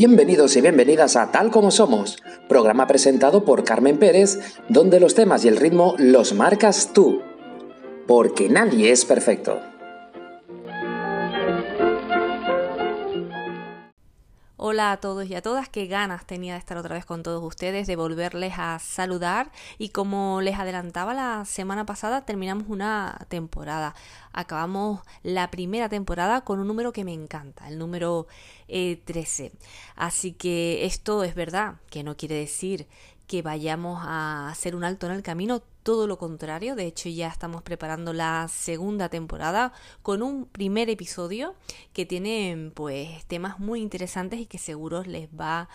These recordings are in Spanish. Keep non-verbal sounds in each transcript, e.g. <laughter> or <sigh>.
Bienvenidos y bienvenidas a Tal como Somos, programa presentado por Carmen Pérez, donde los temas y el ritmo los marcas tú. Porque nadie es perfecto. Hola a todos y a todas, qué ganas tenía de estar otra vez con todos ustedes, de volverles a saludar. Y como les adelantaba la semana pasada terminamos una temporada, acabamos la primera temporada con un número que me encanta, el número 13. Eh, Así que esto es verdad, que no quiere decir que vayamos a hacer un alto en el camino, todo lo contrario, de hecho ya estamos preparando la segunda temporada con un primer episodio que tiene pues temas muy interesantes y que seguro les va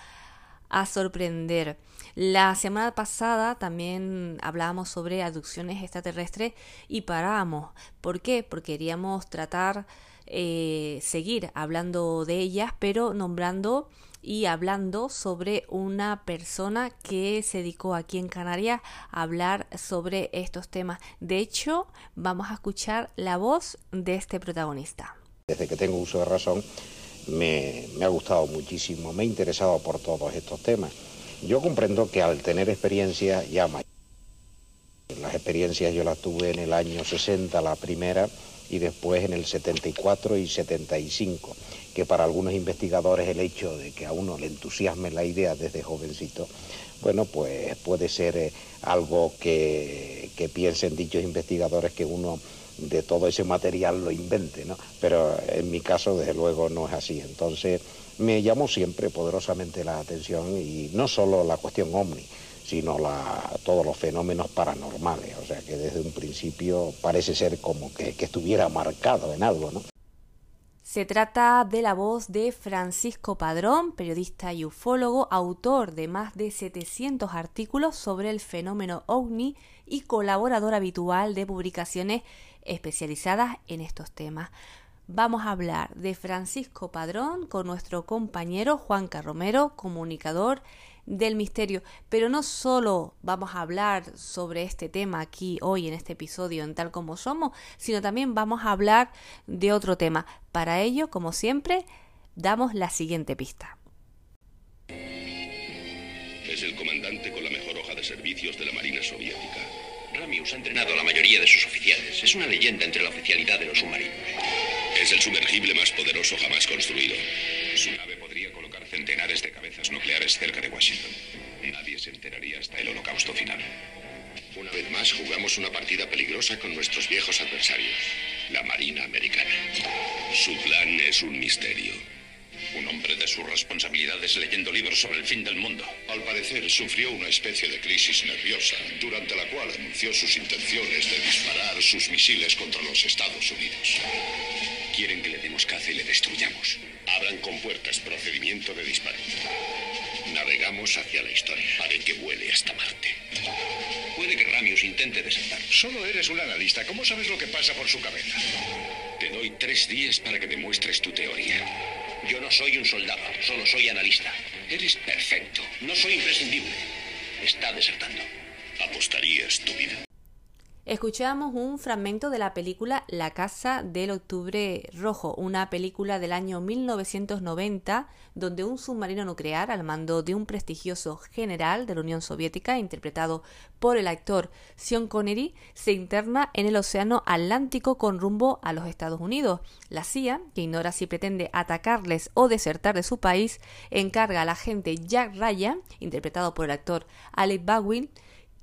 a sorprender. La semana pasada también hablábamos sobre aducciones extraterrestres y paramos. ¿Por qué? Porque queríamos tratar, eh, seguir hablando de ellas, pero nombrando y hablando sobre una persona que se dedicó aquí en Canarias a hablar sobre estos temas. De hecho, vamos a escuchar la voz de este protagonista. Desde que tengo uso de razón, me, ha gustado muchísimo, me he interesado por todos estos temas. Yo comprendo que al tener experiencia ya las experiencias yo las tuve en el año 60, la primera, y después en el 74 y 75 que para algunos investigadores el hecho de que a uno le entusiasme la idea desde jovencito, bueno, pues puede ser eh, algo que, que piensen dichos investigadores que uno de todo ese material lo invente, ¿no? Pero en mi caso, desde luego, no es así. Entonces, me llamó siempre poderosamente la atención y no solo la cuestión ovni, sino la, todos los fenómenos paranormales. O sea que desde un principio parece ser como que, que estuviera marcado en algo, ¿no? Se trata de la voz de Francisco Padrón, periodista y ufólogo, autor de más de 700 artículos sobre el fenómeno ovni y colaborador habitual de publicaciones especializadas en estos temas. Vamos a hablar de Francisco Padrón con nuestro compañero Juan Carromero, comunicador del misterio. Pero no solo vamos a hablar sobre este tema aquí hoy en este episodio en tal como somos, sino también vamos a hablar de otro tema. Para ello, como siempre, damos la siguiente pista. Es el comandante con la mejor hoja de servicios de la Marina Soviética. Ramius ha entrenado a la mayoría de sus oficiales. Es una leyenda entre la oficialidad de los submarinos. Es el sumergible más poderoso jamás construido. Su nave podría colocar centenares de nucleares cerca de Washington. Nadie se enteraría hasta el holocausto final. Una vez más jugamos una partida peligrosa con nuestros viejos adversarios, la Marina Americana. Su plan es un misterio. Un hombre de sus responsabilidades leyendo libros sobre el fin del mundo. Al parecer sufrió una especie de crisis nerviosa, durante la cual anunció sus intenciones de disparar sus misiles contra los Estados Unidos. Quieren que le demos caza y le destruyamos. Abran con puertas procedimiento de disparo. Navegamos hacia la historia. Haré que vuele hasta Marte. Puede que Ramius intente desertar. Solo eres un analista. ¿Cómo sabes lo que pasa por su cabeza? Te doy tres días para que demuestres tu teoría. Yo no soy un soldado, solo soy analista. Eres perfecto. No soy imprescindible. Está desertando. Apostarías tu vida. Escuchamos un fragmento de la película La Casa del Octubre Rojo, una película del año 1990 donde un submarino nuclear al mando de un prestigioso general de la Unión Soviética, interpretado por el actor Sean Connery, se interna en el Océano Atlántico con rumbo a los Estados Unidos. La CIA, que ignora si pretende atacarles o desertar de su país, encarga al agente Jack Ryan, interpretado por el actor Alec Baldwin,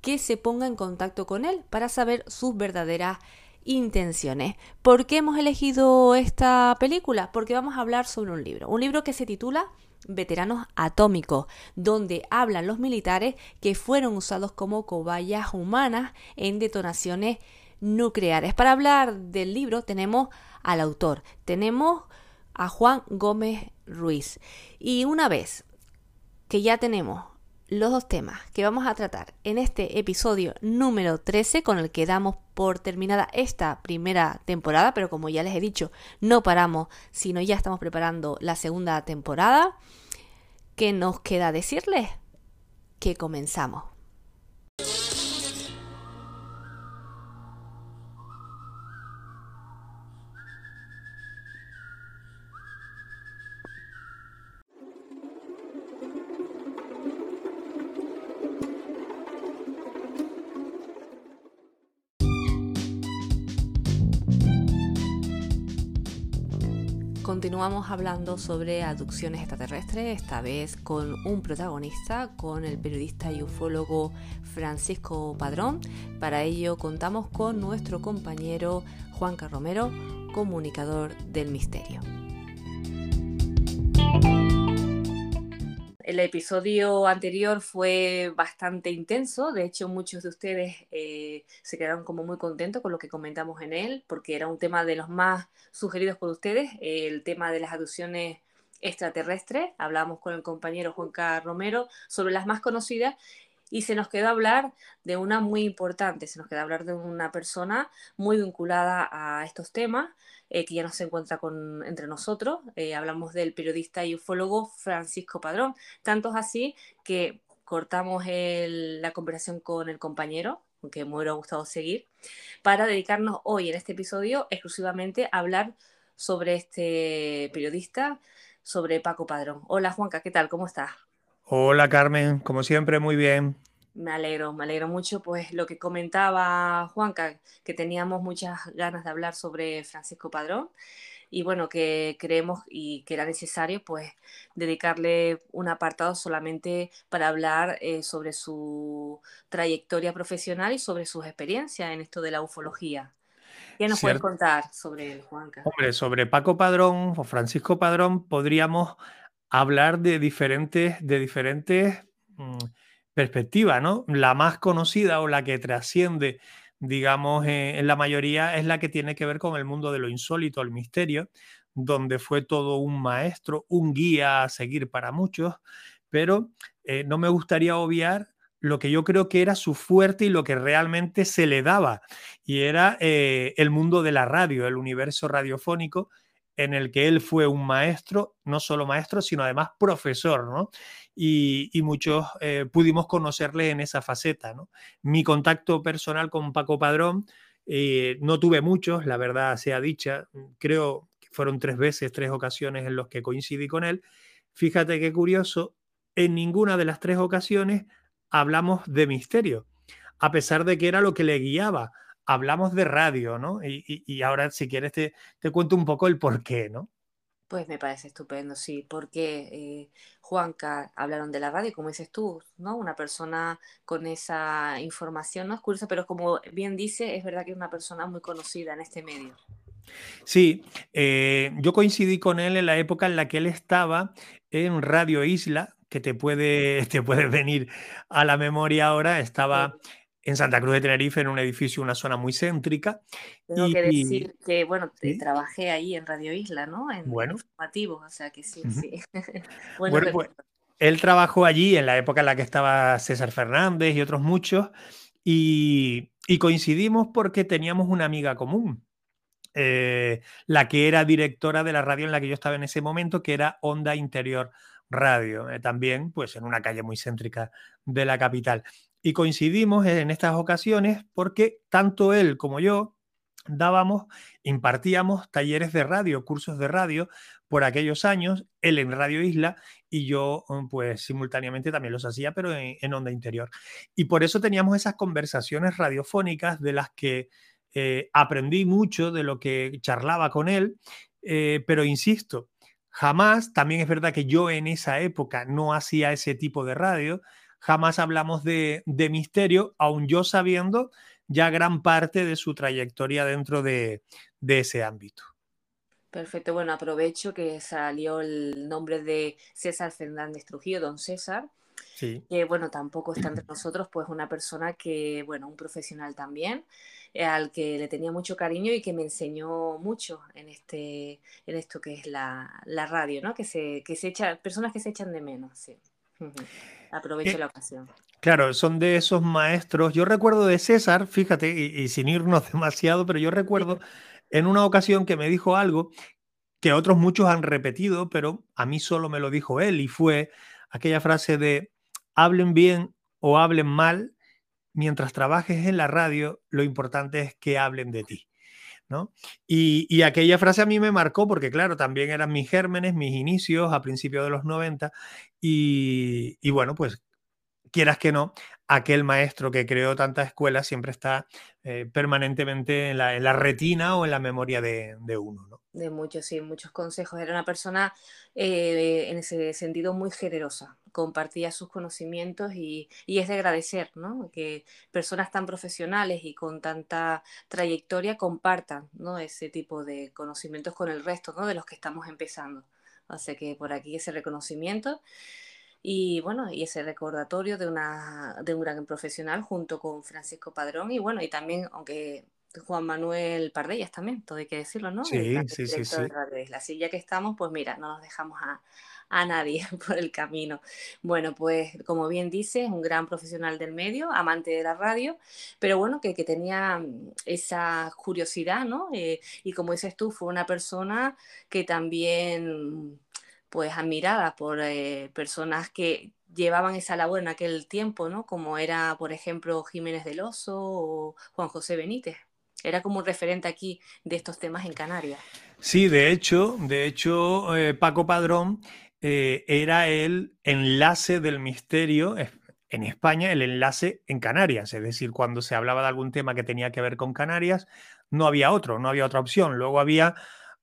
que se ponga en contacto con él para saber sus verdaderas intenciones. ¿Por qué hemos elegido esta película? Porque vamos a hablar sobre un libro, un libro que se titula Veteranos Atómicos, donde hablan los militares que fueron usados como cobayas humanas en detonaciones nucleares. Para hablar del libro tenemos al autor, tenemos a Juan Gómez Ruiz. Y una vez que ya tenemos los dos temas que vamos a tratar en este episodio número 13 con el que damos por terminada esta primera temporada, pero como ya les he dicho, no paramos, sino ya estamos preparando la segunda temporada. ¿Qué nos queda decirles? Que comenzamos. Continuamos hablando sobre aducciones extraterrestres, esta vez con un protagonista, con el periodista y ufólogo Francisco Padrón. Para ello contamos con nuestro compañero Juanca Romero, comunicador del misterio. El episodio anterior fue bastante intenso, de hecho muchos de ustedes eh, se quedaron como muy contentos con lo que comentamos en él, porque era un tema de los más sugeridos por ustedes, el tema de las aducciones extraterrestres. Hablamos con el compañero Juan Carlos Romero sobre las más conocidas y se nos quedó hablar de una muy importante, se nos quedó hablar de una persona muy vinculada a estos temas, eh, que ya no se encuentra con, entre nosotros. Eh, hablamos del periodista y ufólogo Francisco Padrón. Tanto es así que cortamos la conversación con el compañero, aunque me hubiera gustado seguir, para dedicarnos hoy en este episodio exclusivamente a hablar sobre este periodista, sobre Paco Padrón. Hola Juanca, ¿qué tal? ¿Cómo estás? Hola Carmen, como siempre, muy bien. Me alegro, me alegro mucho, pues lo que comentaba Juanca, que teníamos muchas ganas de hablar sobre Francisco Padrón y bueno, que creemos y que era necesario pues dedicarle un apartado solamente para hablar eh, sobre su trayectoria profesional y sobre sus experiencias en esto de la ufología. ¿Qué nos puedes contar sobre él, Juanca? Hombre, sobre Paco Padrón o Francisco Padrón podríamos hablar de diferentes, de diferentes mm, perspectiva, ¿no? La más conocida o la que trasciende, digamos, eh, en la mayoría es la que tiene que ver con el mundo de lo insólito, el misterio, donde fue todo un maestro, un guía a seguir para muchos, pero eh, no me gustaría obviar lo que yo creo que era su fuerte y lo que realmente se le daba, y era eh, el mundo de la radio, el universo radiofónico, en el que él fue un maestro, no solo maestro, sino además profesor, ¿no? Y, muchos eh, pudimos conocerle en esa faceta, ¿no? Mi contacto personal con Paco Padrón, eh, no tuve muchos, la verdad sea dicha, creo que fueron tres veces, tres ocasiones en los que coincidí con él. Fíjate qué curioso, en ninguna de las tres ocasiones hablamos de misterio, a pesar de que era lo que le guiaba hablamos de radio, ¿no? Y, ahora, si quieres, te, te, cuento un poco el por qué, ¿no? Pues me parece estupendo, sí, porque eh, Juanca hablaron de la radio, como dices tú, ¿no? Una persona con esa información, ¿no? Es curioso, pero como bien dice, es verdad que es una persona muy conocida en este medio. Sí, eh, yo coincidí con él en la época en la que él estaba en Radio Isla, que te puede, <laughs> te puede venir a la memoria ahora, estaba en Santa Cruz de Tenerife, en un edificio, una zona muy céntrica. Tengo que decir que, bueno, trabajé ahí en Radio Isla, ¿no? En bueno. informativos, o sea que sí, sí. <laughs> bueno, pues, él trabajó allí en la época en la que estaba César Fernández y otros muchos, y, coincidimos porque teníamos una amiga común. Eh, la que era directora de la radio en la que yo estaba en ese momento, que era Onda Interior Radio, eh, también pues en una calle muy céntrica de la capital. Y coincidimos en estas ocasiones porque tanto él como yo dábamos, impartíamos talleres de radio, cursos de radio por aquellos años, él en Radio Isla y yo mm, pues simultáneamente también los hacía, pero en, onda interior. Y por eso teníamos esas conversaciones radiofónicas de las que eh, aprendí mucho de lo que charlaba con él, eh, pero insisto, jamás, también es verdad que yo en esa época no hacía ese tipo de radio, jamás hablamos de, misterio, aun yo sabiendo ya gran parte de su trayectoria dentro de, ese ámbito. Perfecto, bueno, aprovecho que salió el nombre de César Fernández Trujillo, don César, sí. que bueno, tampoco está entre nosotros, pues una persona que, bueno, un profesional también, eh, al que le tenía mucho cariño y que me enseñó mucho en, este, en esto que es la, radio, ¿no? Que se, que se echa, personas que se echan de menos, sí. Aprovecho la ocasión. Claro, son de esos maestros. Yo recuerdo de César, fíjate, y, sin irnos <laughs> demasiado, pero yo recuerdo en una ocasión que me dijo algo que otros muchos han repetido, pero a mí solo me lo dijo él, y fue aquella frase de hablen bien o hablen mal, mientras trabajes en la radio, lo importante es que hablen de ti. Y, aquella frase a mí me marcó porque, claro, también eran mis gérmenes, mis inicios a principios de los 90 y, bueno, pues quieras que no, aquel maestro que creó tantas escuelas siempre está eh, permanentemente en la, retina o en la memoria de, uno. ¿no? De muchos, sí, muchos consejos. Era una persona eh, en ese sentido muy generosa, compartía sus conocimientos y, es de agradecer ¿no? que personas tan profesionales y con tanta trayectoria compartan ¿no? ese tipo de conocimientos con el resto ¿no? de los que estamos empezando. Así que por aquí ese reconocimiento y bueno, y ese recordatorio de, una, de un gran profesional junto con Francisco Padrón y bueno, y también, aunque Juan Manuel Pardellas también, todo hay que decirlo, ¿no? Sí, sí, sí, sí. La silla que estamos, pues mira, no nos dejamos a, a nadie <laughs> por el camino. Bueno, pues como bien dices, un gran profesional del medio, amante de la radio, pero bueno, que, que tenía mm, esa curiosidad, ¿no? Eh, y como dices tú, fue una persona que también pues admirada por eh, personas que llevaban esa labor en aquel tiempo, ¿no? Como era, por ejemplo, Jiménez del Oso o Juan José Benítez. Era como un referente aquí de estos temas en Canarias. Sí, de hecho, de hecho, eh, Paco Padrón eh, era el enlace del misterio en España, el enlace en Canarias. Es decir, cuando se hablaba de algún tema que tenía que ver con Canarias, no había otro, no había otra opción. Luego había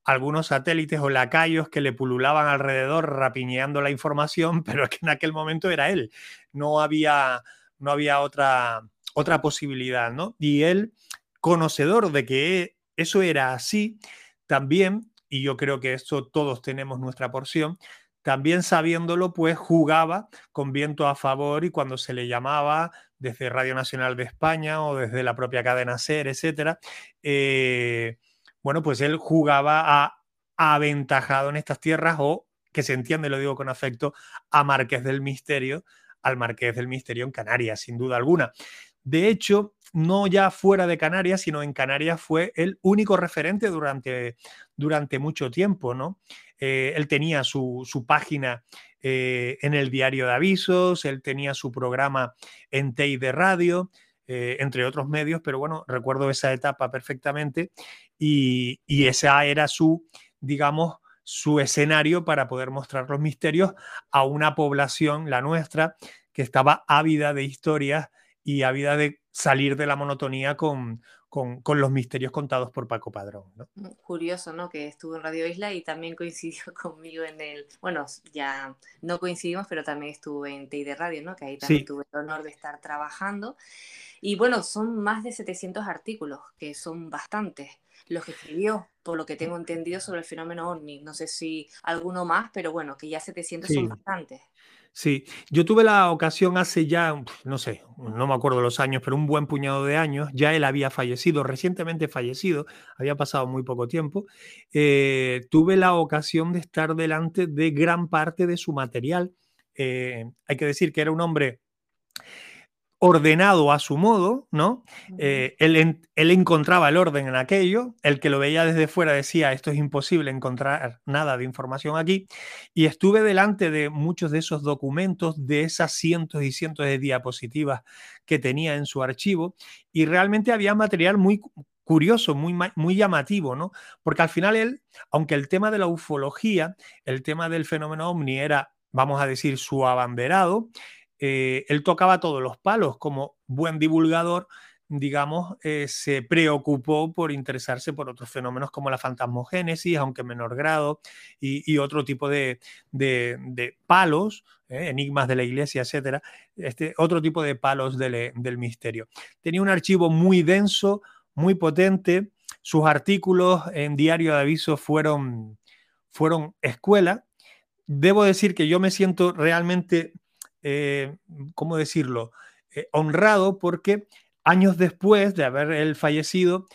algunos satélites o lacayos que le pululaban alrededor rapiñeando la información, <laughs> pero que en aquel momento era él. No había, no había otra, otra posibilidad, ¿no? Y él, conocedor de que eso era así, también, y yo creo que esto todos tenemos nuestra porción, también sabiéndolo, pues jugaba con viento a favor y cuando se le llamaba desde Radio Nacional de España o desde la propia cadena SER, etcétera, eh, bueno, pues él jugaba a aventajado en estas tierras o, que se entiende, lo digo con afecto, a Marqués del Misterio, al Marqués del Misterio en Canarias, sin duda alguna. De hecho, no ya fuera de Canarias, sino en Canarias fue el único referente durante, durante mucho tiempo, ¿no? Eh, él tenía su, página eh, en el diario de avisos, él tenía su programa en TEI de radio, eh, entre otros medios, pero bueno, recuerdo esa etapa perfectamente y, esa era su, digamos, su escenario para poder mostrar los misterios a una población, la nuestra, que estaba ávida de historias y ávida de salir de la monotonía con, con, los misterios contados por Paco Padrón. Mm, curioso, ¿no? Que estuvo en Radio Isla y también coincidió <laughs> conmigo en el, bueno, ya no coincidimos, pero también estuvo en TI de Radio, ¿no? Que ahí también tuve el honor de estar trabajando. Y bueno, son más de 700 artículos, que son bastantes los que escribió, por lo que tengo entendido sobre el fenómeno OVNI. No sé si alguno más, pero bueno, que ya 700 son bastantes. Sí, yo tuve la ocasión hace ya, no sé, no me acuerdo los años, pero un buen puñado de años, ya él había fallecido, recientemente fallecido, había pasado muy poco tiempo, eh, tuve la ocasión de estar delante de gran parte de su material. Eh, hay que decir que era un hombre ordenado a su modo, ¿no? Eh, él, encontraba el orden en aquello, el que lo veía desde fuera decía, esto es imposible encontrar nada de información aquí, y estuve delante de muchos de esos documentos, de esas cientos y cientos de diapositivas que tenía en su archivo, y realmente había material muy curioso, muy, muy llamativo, ¿no? Porque al final él, aunque el tema de la ufología, el tema del fenómeno ovni era, vamos a decir, su abanderado, eh, él tocaba todos los palos como buen divulgador, digamos, eh, se preocupó por interesarse por otros fenómenos como la fantasmogénesis, aunque en menor grado, y, otro tipo de, palos, eh, enigmas de la iglesia, etcétera, este, otro tipo de palos del, misterio. Tenía un archivo muy denso, muy potente, sus artículos en diario de aviso fueron escuela. Debo decir que yo me siento realmente eh, ¿cómo decirlo?, eh, honrado porque años después de haber él fallecido,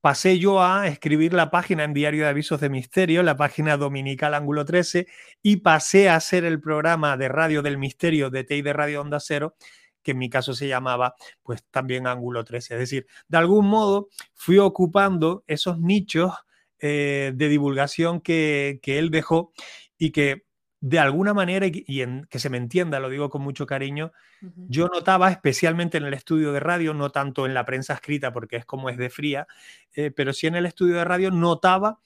pasé yo a escribir la página en Diario de Avisos de Misterio, la página dominical Ángulo 13, y pasé a hacer el programa de Radio del Misterio de TEI de Radio Onda Cero, que en mi caso se llamaba pues también Ángulo 13. Es decir, de algún modo fui ocupando esos nichos eh, de divulgación que, que él dejó y que de alguna manera, y en, que se me entienda, lo digo con mucho cariño, yo notaba, especialmente en el estudio de radio, no tanto en la prensa escrita, porque es como es de fría, eh, pero sí en el estudio de radio notaba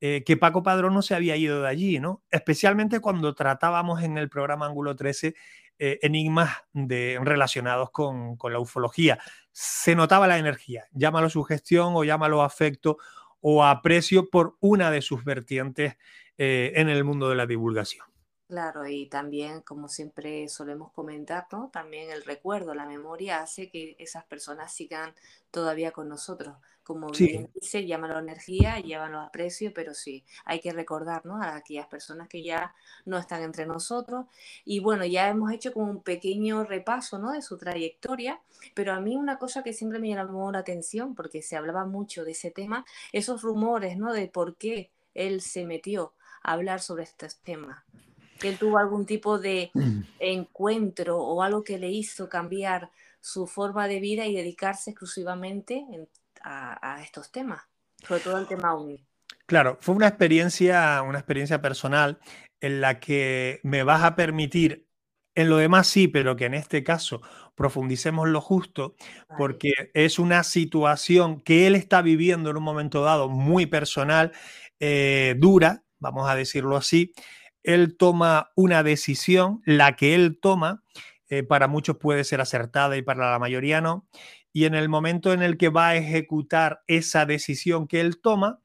eh, que Paco Padrón no se había ido de allí, ¿no? Especialmente cuando tratábamos en el programa Ángulo 13 eh, enigmas de, relacionados con, la ufología. Se notaba la energía, llámalo sugestión o llámalo afecto o aprecio por una de sus vertientes en el mundo de la divulgación. Claro, y también, como siempre solemos comentar, ¿no? También el recuerdo, la memoria hace que esas personas sigan todavía con nosotros. Como bien dice, llámalo energía, llámalo aprecio, pero sí, hay que recordar, ¿no? A aquellas personas que ya no están entre nosotros. Y bueno, ya hemos hecho como un pequeño repaso, ¿no? De su trayectoria, pero a mí una cosa que siempre me llamó la atención, porque se hablaba mucho de ese tema, esos rumores, ¿no? De por qué él se metió a hablar sobre estos temas que él tuvo algún tipo de mm. encuentro o algo que le hizo cambiar su forma de vida y dedicarse exclusivamente a, estos temas, sobre todo el tema UNI. Claro, fue una experiencia, una experiencia personal en la que me vas a permitir, en lo demás sí, pero que en este caso profundicemos lo justo, porque es una situación que él está viviendo en un momento dado muy personal, eh, dura, vamos a decirlo así, él toma una decisión, la que él toma, eh, para muchos puede ser acertada y para la mayoría no, y en el momento en el que va a ejecutar esa decisión que él toma,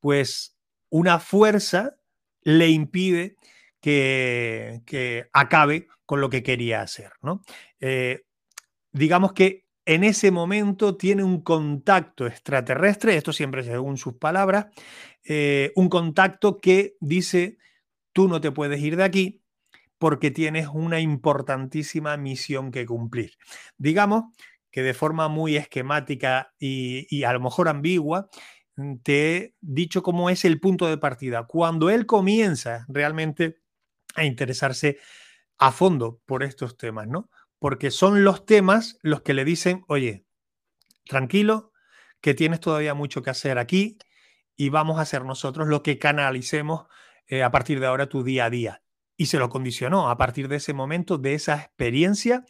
pues una fuerza le impide que, acabe con lo que quería hacer. ¿no? Eh, digamos que en ese momento tiene un contacto extraterrestre, esto siempre según sus palabras, eh, un contacto que dice tú no te puedes ir de aquí porque tienes una importantísima misión que cumplir. Digamos que de forma muy esquemática y, a lo mejor ambigua, te he dicho cómo es el punto de partida. Cuando él comienza realmente a interesarse a fondo por estos temas, ¿no? Porque son los temas los que le dicen, oye, tranquilo, que tienes todavía mucho que hacer aquí y vamos a hacer nosotros lo que canalicemos eh, a partir de ahora tu día a día. Y se lo condicionó a partir de ese momento, de esa experiencia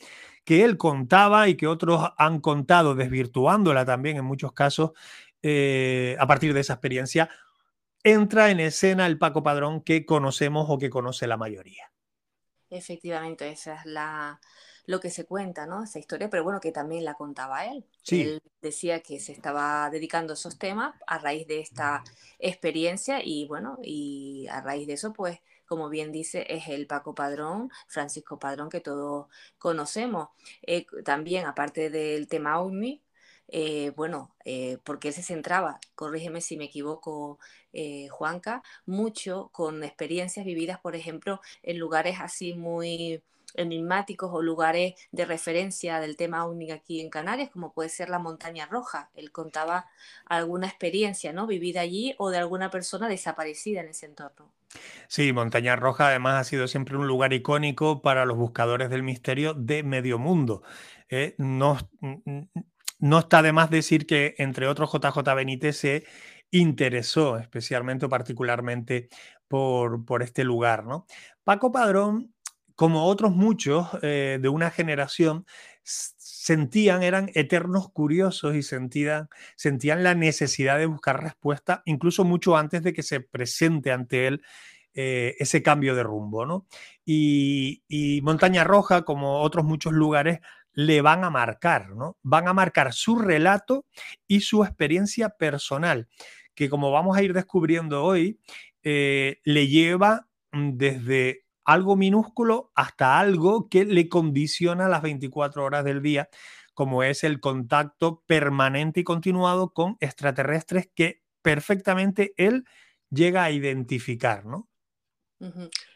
que él contaba y que otros han contado, desvirtuándola también en muchos casos, eh, a partir de esa experiencia, entra en escena el Paco Padrón que conocemos o que conoce la mayoría. Efectivamente, esa es la, lo que se cuenta, ¿no? Esa historia, pero bueno, que también la contaba él. Él decía que se estaba dedicando a esos temas a raíz de esta experiencia y bueno, y a raíz de eso, pues, como bien dice, es el Paco Padrón, Francisco Padrón, que todos conocemos. Eh, también, aparte del tema OVNI, eh, bueno, eh, porque él se centraba, corrígeme si me equivoco, Juanca, mucho con experiencias vividas, por ejemplo, en lugares así muy enigmáticos o lugares de referencia del tema único aquí en Canarias, como puede ser la Montaña Roja. Él contaba alguna experiencia ¿no? vivida allí o de alguna persona desaparecida en ese entorno. Sí, Montaña Roja además ha sido siempre un lugar icónico para los buscadores del misterio de medio mundo. ¿eh? no, no está de más decir que, entre otros, JJ Benítez se interesó especialmente o particularmente por, por este lugar. ¿no? Paco Padrón como otros muchos eh, de una generación, sentían, eran eternos curiosos y sentían, sentían la necesidad de buscar respuesta, incluso mucho antes de que se presente ante él eh, ese cambio de rumbo. ¿no? Y, Montaña Roja, como otros muchos lugares, le van a marcar, ¿no? Van a marcar su relato y su experiencia personal, que como vamos a ir descubriendo hoy, eh, le lleva mm, desde algo minúsculo hasta algo que le condiciona las 24 horas del día, como es el contacto permanente y continuado con extraterrestres que perfectamente él llega a identificar, ¿no?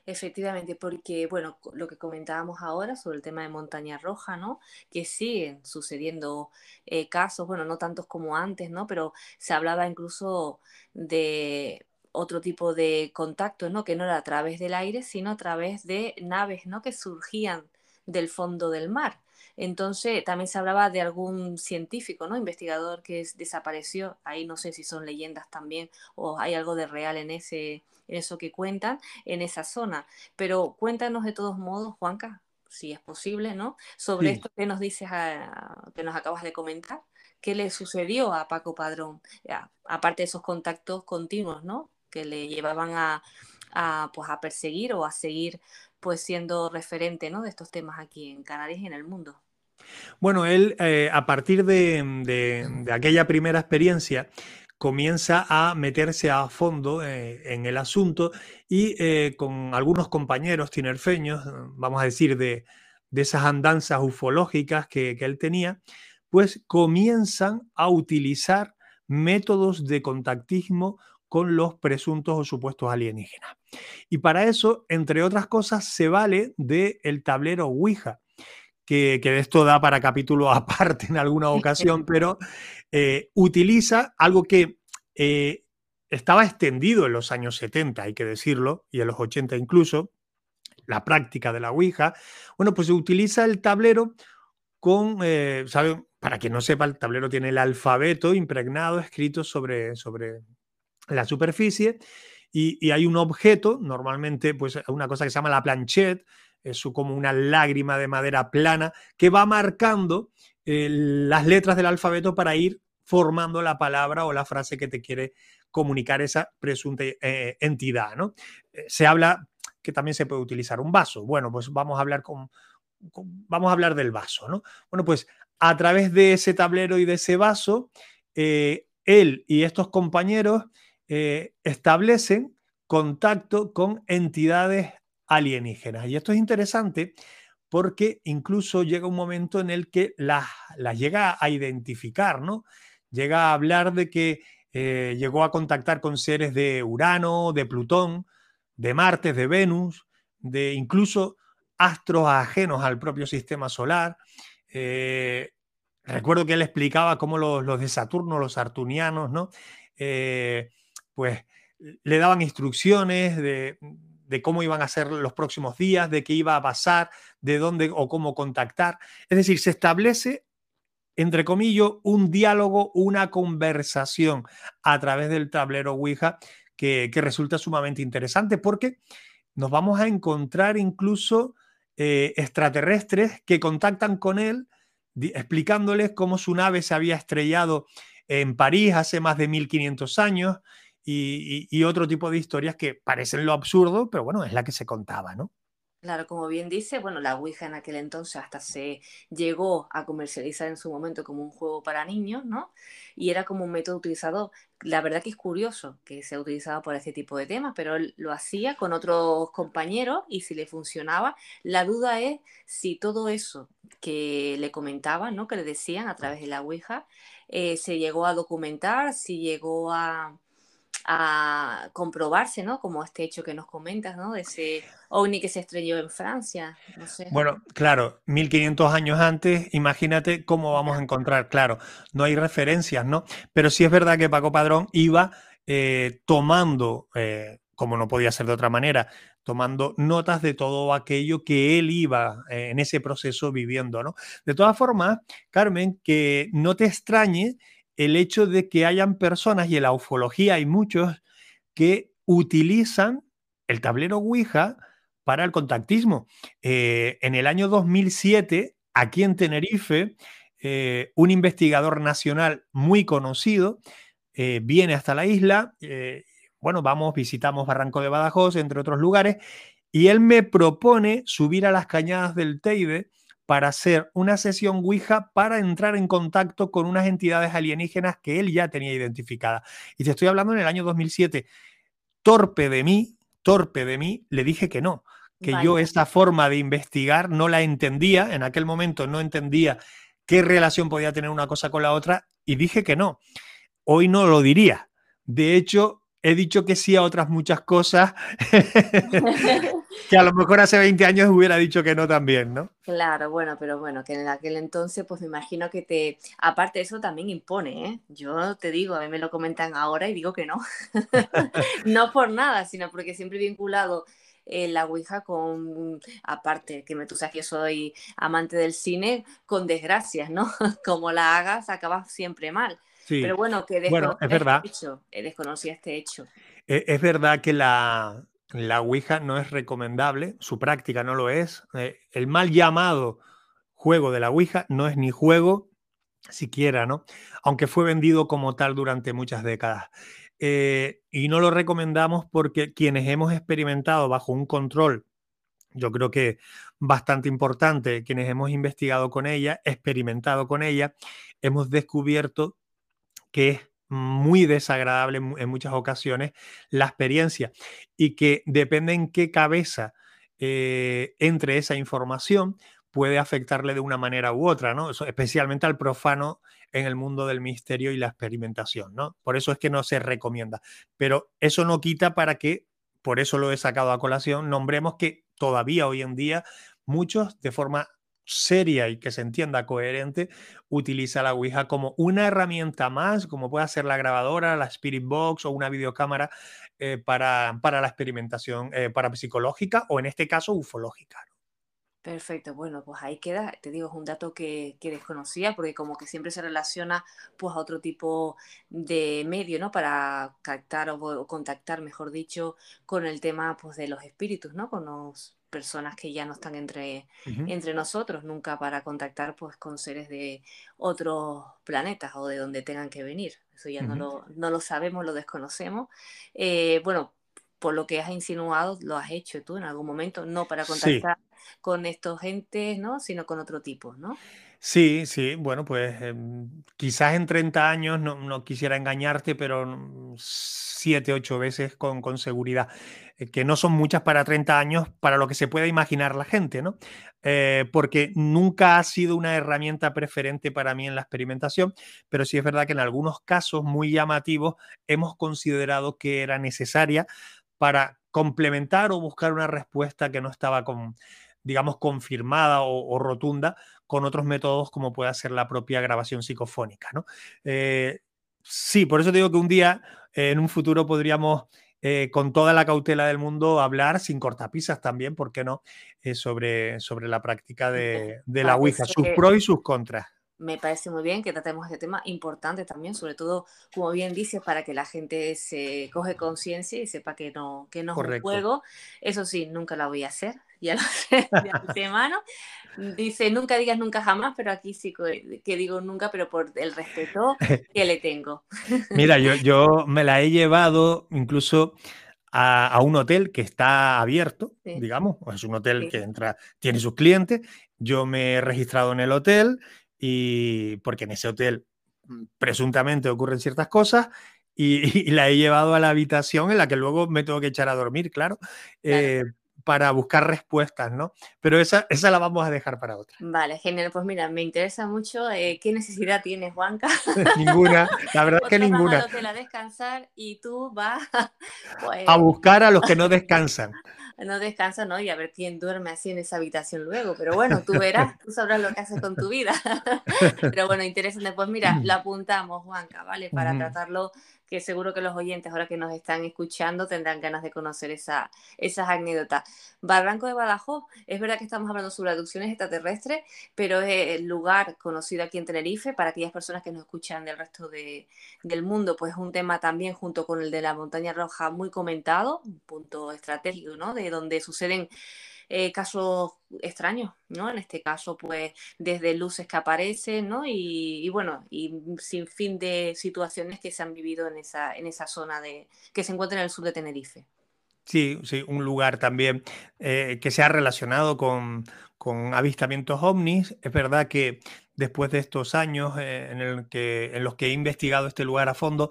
Efectivamente, porque, bueno, lo que comentábamos ahora sobre el tema de Montaña Roja, ¿no? Que siguen sucediendo eh, casos, bueno, no tantos como antes, ¿no? Pero se hablaba incluso de otro tipo de contacto, ¿no? Que no era a través del aire, sino a través de naves, ¿no? Que surgían del fondo del mar. Entonces, también se hablaba de algún científico, ¿no? Investigador que desapareció. Ahí no sé si son leyendas también o hay algo de real en ese en eso que cuentan en esa zona. Pero cuéntanos de todos modos, Juanca, si es posible, ¿no? Sobre esto que nos dices, que nos acabas de comentar. ¿Qué le sucedió a Paco Padrón? aparte de esos contactos continuos, ¿no? Que le llevaban a, pues, a perseguir o a seguir pues siendo referente ¿no? de estos temas aquí en Canarias y en el mundo. Bueno, él eh, a partir de, aquella primera experiencia comienza a meterse a fondo eh, en el asunto y eh, con algunos compañeros tinerfeños, vamos a decir, de, esas andanzas ufológicas que, que él tenía, pues comienzan a utilizar métodos de contactismo con los presuntos o supuestos alienígenas. Y para eso, entre otras cosas, se vale del el tablero Ouija, que, de esto da para capítulo <laughs> aparte en alguna ocasión, <laughs> pero eh, utiliza algo que eh, estaba extendido en los años 70, hay que decirlo, y en los 80 incluso, la práctica de la Ouija. Bueno, pues se utiliza el tablero con, eh, Para quien no sepa, el tablero tiene el alfabeto impregnado, escrito sobre, sobre la superficie, y, hay un objeto, normalmente, pues una cosa que se llama la planchette, es como una lágrima de madera plana que va marcando eh, las letras del alfabeto para ir formando la palabra o la frase que te quiere comunicar esa presunta eh, entidad. ¿no? Eh, se habla que también se puede utilizar un vaso. Bueno, pues vamos a hablar con, vamos a hablar del vaso, ¿no? Bueno, pues a través de ese tablero y de ese vaso, él y estos compañeros establecen contacto con entidades alienígenas. Y esto es interesante porque incluso llega un momento en el que las, llega a identificar, ¿no? Llega a hablar de que eh, llegó a contactar con seres de Urano, de Plutón, de Marte, de Venus, de incluso astros ajenos al propio sistema solar. Eh, recuerdo que él explicaba cómo los, de Saturno, los artunianos, ¿no? Eh, pues le daban instrucciones de, cómo iban a ser los próximos días, de qué iba a pasar, de dónde o cómo contactar. Es decir, se establece, entre comillas, un diálogo, una conversación a través del tablero Ouija que, resulta sumamente interesante porque nos vamos a encontrar incluso eh, extraterrestres que contactan con él explicándoles cómo su nave se había estrellado en París hace más de 1500 años, y, otro tipo de historias que parecen lo absurdo, pero bueno, es la que se contaba, ¿no? Claro, como bien dice, bueno, la Ouija en aquel entonces hasta se llegó a comercializar en su momento como un juego para niños, ¿no? Y era como un método utilizado, la verdad que es curioso que se utilizaba por este tipo de temas, pero él lo hacía con otros compañeros y si le funcionaba, la duda es si todo eso que le comentaban, ¿no? Que le decían a través de la Ouija, eh, se llegó a documentar, si llegó a a comprobarse, ¿no? Como este hecho que nos comentas, ¿no? De ese ovni que se estrelló en Francia. Bueno, claro, 1500 años antes, imagínate cómo vamos a encontrar, claro, no hay referencias, ¿no? Pero sí es verdad que Paco Padrón iba eh, tomando, eh, como no podía ser de otra manera, tomando notas de todo aquello que él iba eh, en ese proceso viviendo, ¿no? De todas formas, Carmen, que no te extrañe el hecho de que hayan personas, y en la ufología hay muchos, que utilizan el tablero Ouija para el contactismo. Eh, en el año 2007, aquí en Tenerife, eh, un investigador nacional muy conocido eh, viene hasta la isla, bueno, vamos, visitamos Barranco de Badajoz, entre otros lugares, y él me propone subir a las cañadas del Teide para hacer una sesión Ouija para entrar en contacto con unas entidades alienígenas que él ya tenía identificadas. Y te estoy hablando en el año 2007. Torpe de mí, torpe de mí, le dije que no, que yo esta forma de investigar no la entendía, en aquel momento no entendía qué relación podía tener una cosa con la otra y dije que no. Hoy no lo diría. De hecho, he dicho que sí a otras muchas cosas <laughs> <laughs> que a lo mejor hace 20 años hubiera dicho que no también, ¿no? Claro, bueno, pero bueno, que en aquel entonces, pues me imagino que te, aparte eso también impone, ¿eh? Yo te digo, a mí me lo comentan ahora y digo que no. <laughs> no por nada, sino porque siempre he vinculado eh, la Ouija con, aparte, que me, tú sabes que yo soy amante del cine, con desgracias, ¿no? Como la hagas, acabas siempre mal. Sí. Pero bueno, que bueno, es verdad. Este hecho, eh, desconocía este hecho. E, es verdad que la, la Ouija no es recomendable, su práctica no lo es. Eh, el mal llamado juego de la Ouija no es ni juego siquiera, ¿no? Aunque fue vendido como tal durante muchas décadas. Eh, y no lo recomendamos porque quienes hemos experimentado bajo un control yo creo que bastante importante, quienes hemos investigado con ella, experimentado con ella, hemos descubierto que es muy desagradable en muchas ocasiones la experiencia y que depende en qué cabeza eh, entre esa información puede afectarle de una manera u otra, ¿no? especialmente al profano en el mundo del misterio y la experimentación, ¿no? Por eso es que no se recomienda. Pero eso no quita para que, por eso lo he sacado a colación, nombremos que todavía hoy en día muchos de forma seria y que se entienda coherente, utiliza la Ouija como una herramienta más, como puede ser la grabadora, la Spirit Box o una videocámara eh, para, para, la experimentación eh, parapsicológica o en este caso ufológica. Perfecto, bueno, pues ahí queda, te digo, es un dato que, que, desconocía porque como que siempre se relaciona pues a otro tipo de medio, ¿no? Para captar o, o contactar, mejor dicho, con el tema pues de los espíritus, ¿no? Con los personas que ya no están entre, entre nosotros, nunca para contactar pues con seres de otros planetas o de donde tengan que venir. Eso ya no, lo, no, lo, sabemos, lo desconocemos. Eh, bueno, por lo que has insinuado, lo has hecho tú en algún momento, no para contactar con estos gentes, ¿no? Sino con otro tipo, ¿no? Sí, sí, bueno, pues em, quizás en 30 años no, quisiera engañarte, pero 7, 8 veces con, con seguridad, eh, que no son muchas para 30 años para lo que se puede imaginar la gente, ¿no? Eh, porque nunca ha sido una herramienta preferente para mí en la experimentación, pero sí es verdad que en algunos casos muy llamativos hemos considerado que era necesaria para complementar o buscar una respuesta que no estaba con, digamos, confirmada o, rotunda con otros métodos como puede ser la propia grabación psicofónica. ¿no? Eh, sí, por eso digo que un día, en un futuro, podríamos, eh, con toda la cautela del mundo, hablar sin cortapisas también, ¿por qué no?, eh, sobre, sobre la práctica de, de la Ouija, sus pros y sus contras me parece muy bien que tratemos este tema importante también, sobre todo, como bien dices, para que la gente se coge conciencia y sepa que no, que no es un juego. Eso sí, nunca la voy a hacer, lo sé de antemano. Dice, nunca digas nunca jamás, pero aquí sí que digo nunca, pero por el respeto que le tengo. <laughs> Mira, yo, yo me la he llevado incluso a, un hotel que está abierto, digamos, es un hotel que entra, tiene sus clientes. Yo me he registrado en el hotel y porque en ese hotel mm, presuntamente ocurren ciertas cosas y, <laughs> la he llevado a la habitación en la que luego me tengo que echar a dormir, claro. Eh, para buscar respuestas, ¿no? Pero esa, esa la vamos a dejar para otra. Vale, genial. Pues mira, me interesa mucho eh, qué necesidad tienes, Juanca. <laughs> ninguna, la verdad es que ninguna. a descansar y tú vas pues... <laughs> a buscar a los que no <laughs> descansan no descansa, ¿no? Y a ver quién duerme así en esa habitación luego. Pero bueno, tú verás, tú sabrás lo que haces con tu vida. Pero bueno, interesante. Pues mira, lo apuntamos, Juanca, ¿vale? Para tratarlo que seguro que los oyentes ahora que nos están escuchando tendrán ganas de conocer esa, esas anécdotas. Barranco de Badajoz, es verdad que estamos hablando sobre abducciones extraterrestres, pero es el lugar conocido aquí en Tenerife para aquellas personas que nos escuchan del resto de, del mundo, pues un tema también junto con el de la montaña roja muy comentado, un punto estratégico, ¿no? De donde suceden eh, casos extraños, ¿no? En este caso, pues desde luces que aparecen, ¿no? Y, bueno, y sin fin de situaciones que se han vivido en esa, en esa zona de, que se encuentra en el sur de Tenerife. Sí, sí, un lugar también eh, que se ha relacionado con, con, avistamientos ovnis. Es verdad que después de estos años eh, en, los que he investigado este lugar a fondo,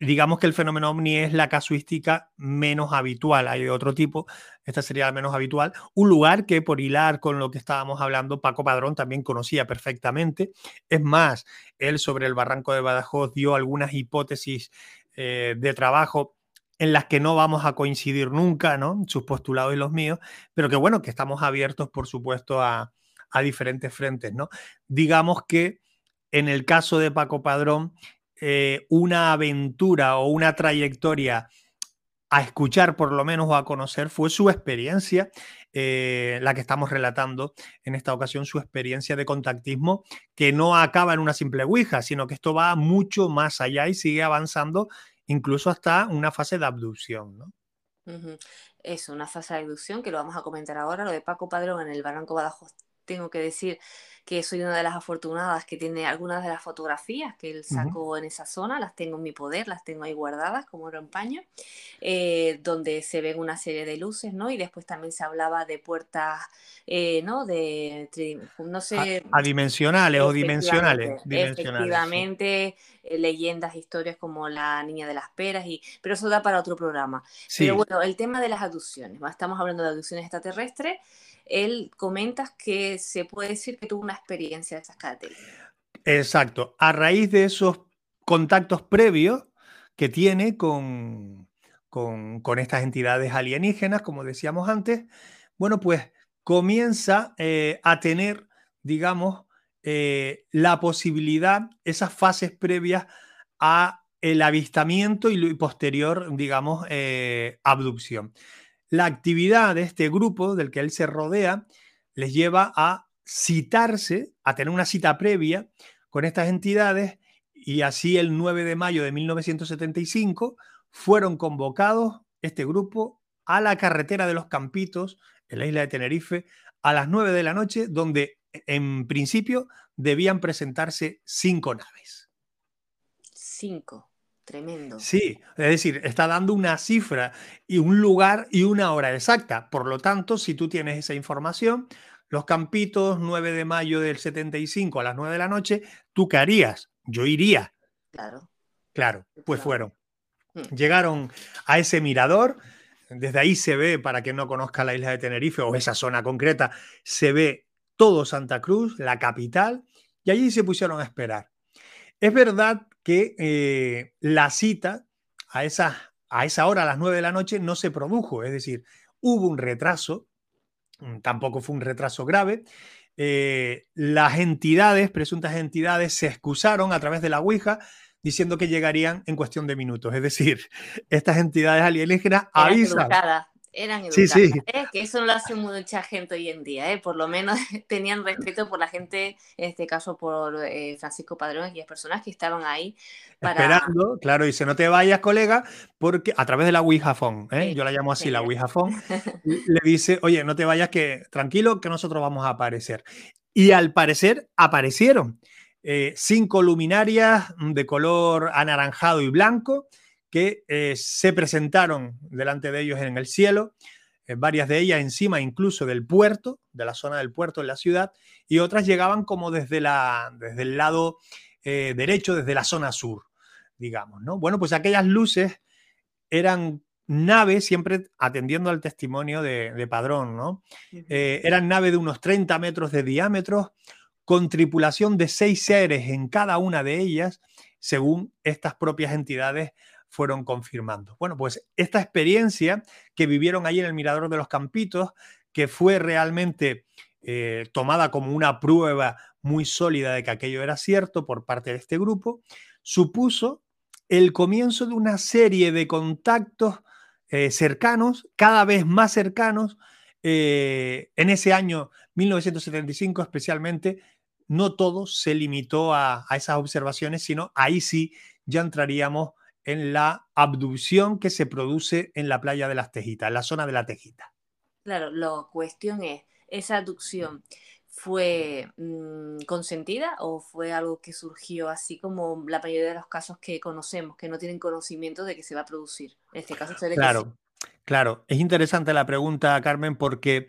digamos que el fenómeno ovni es la casuística menos habitual. Hay otro tipo, esta sería la menos habitual. Un lugar que, por hilar con lo que estábamos hablando, Paco Padrón también conocía perfectamente. Es más, él sobre el barranco de Badajoz dio algunas hipótesis eh, de trabajo en las que no vamos a coincidir nunca, ¿no? Sus postulados y los míos, pero que bueno, que estamos abiertos, por supuesto, a, a diferentes frentes, ¿no? Digamos que en el caso de Paco Padrón, eh, una aventura o una trayectoria a escuchar por lo menos o a conocer fue su experiencia, eh, la que estamos relatando en esta ocasión, su experiencia de contactismo, que no acaba en una simple Ouija, sino que esto va mucho más allá y sigue avanzando incluso hasta una fase de abducción. ¿no? Es una fase de abducción que lo vamos a comentar ahora, lo de Paco Padrón en el Barranco Badajoz. Tengo que decir que soy una de las afortunadas que tiene algunas de las fotografías que él sacó en esa zona, las tengo en mi poder, las tengo ahí guardadas como oro en paño, eh, donde se ven una serie de luces, ¿no? Y después también se hablaba de puertas, eh, ¿no? De, no sé... Adimensionales o dimensionales. Efectivamente, eh, leyendas, historias como la niña de las peras, y, pero eso da para otro programa. Pero bueno, el tema de las aducciones, estamos hablando de aducciones extraterrestres, él comenta que se puede decir que tuvo una experiencia de esas características. Exacto, a raíz de esos contactos previos que tiene con, con, estas entidades alienígenas, como decíamos antes, bueno, pues comienza eh, a tener, digamos, eh, la posibilidad, esas fases previas a el avistamiento y posterior, digamos, eh, abducción. La actividad de este grupo del que él se rodea les lleva a citarse, a tener una cita previa con estas entidades y así el 9 de mayo de 1975 fueron convocados este grupo a la carretera de los Campitos en la isla de Tenerife a las 9 de la noche donde en principio debían presentarse cinco naves. Cinco. Tremendo. Sí, es decir, está dando una cifra y un lugar y una hora exacta. Por lo tanto, si tú tienes esa información, los Campitos, 9 de mayo del 75 a las 9 de la noche, ¿tú qué harías? Yo iría. Claro. Claro, pues fueron. Mm. Llegaron a ese mirador. Desde ahí se ve, para quien no conozca la isla de Tenerife o esa zona concreta, se ve todo Santa Cruz, la capital, y allí se pusieron a esperar. Es verdad que eh, la cita a esa, a esa hora, a las 9 de la noche, no se produjo, es decir, hubo un retraso, mm, tampoco fue un retraso grave. Eh, las entidades, presuntas entidades, se excusaron a través de la Ouija diciendo que llegarían en cuestión de minutos. Es decir, <laughs> estas entidades alienígenas avisan eran educadas, sí, sí. ¿eh? que eso no lo hace mucha gente hoy en día, ¿eh? por lo menos <laughs> tenían respeto por la gente, en este caso por eh, Francisco Padrón y las personas que estaban ahí. Esperando, claro, dice, no te vayas, colega, porque a través de la Ouija Phone, yo la llamo así, la Ouija Phone, <laughs> le dice, oye, no te vayas, que tranquilo, que nosotros vamos a aparecer. Y al parecer aparecieron cinco luminarias de color anaranjado y blanco, que eh, se presentaron delante de ellos en el cielo, eh, varias de ellas encima incluso del puerto, de la zona del puerto en la ciudad, y otras llegaban como desde, la, desde el lado eh, derecho, desde la zona sur, digamos, ¿no? Bueno, pues aquellas luces eran naves, siempre atendiendo al testimonio de, Padrón, ¿no? eran naves de unos 30 metros de diámetro, con tripulación de seis seres en cada una de ellas, según estas propias entidades fueron confirmando. Bueno, pues esta experiencia que vivieron ahí en el Mirador de los Campitos, que fue realmente eh, tomada como una prueba muy sólida de que aquello era cierto por parte de este grupo, supuso el comienzo de una serie de contactos eh, cercanos, cada vez más cercanos, eh, en ese año 1975 especialmente, no todo se limitó a, a, esas observaciones, sino ahí sí ya entraríamos en la abducción que se produce en la playa de las Tejitas, en la zona de la Tejita. Claro, la cuestión es, ¿esa abducción fue mm, consentida o fue algo que surgió así como la mayoría de los casos que conocemos, que no tienen conocimiento de que se va a producir? En este caso, claro, claro. Es interesante la pregunta, Carmen, porque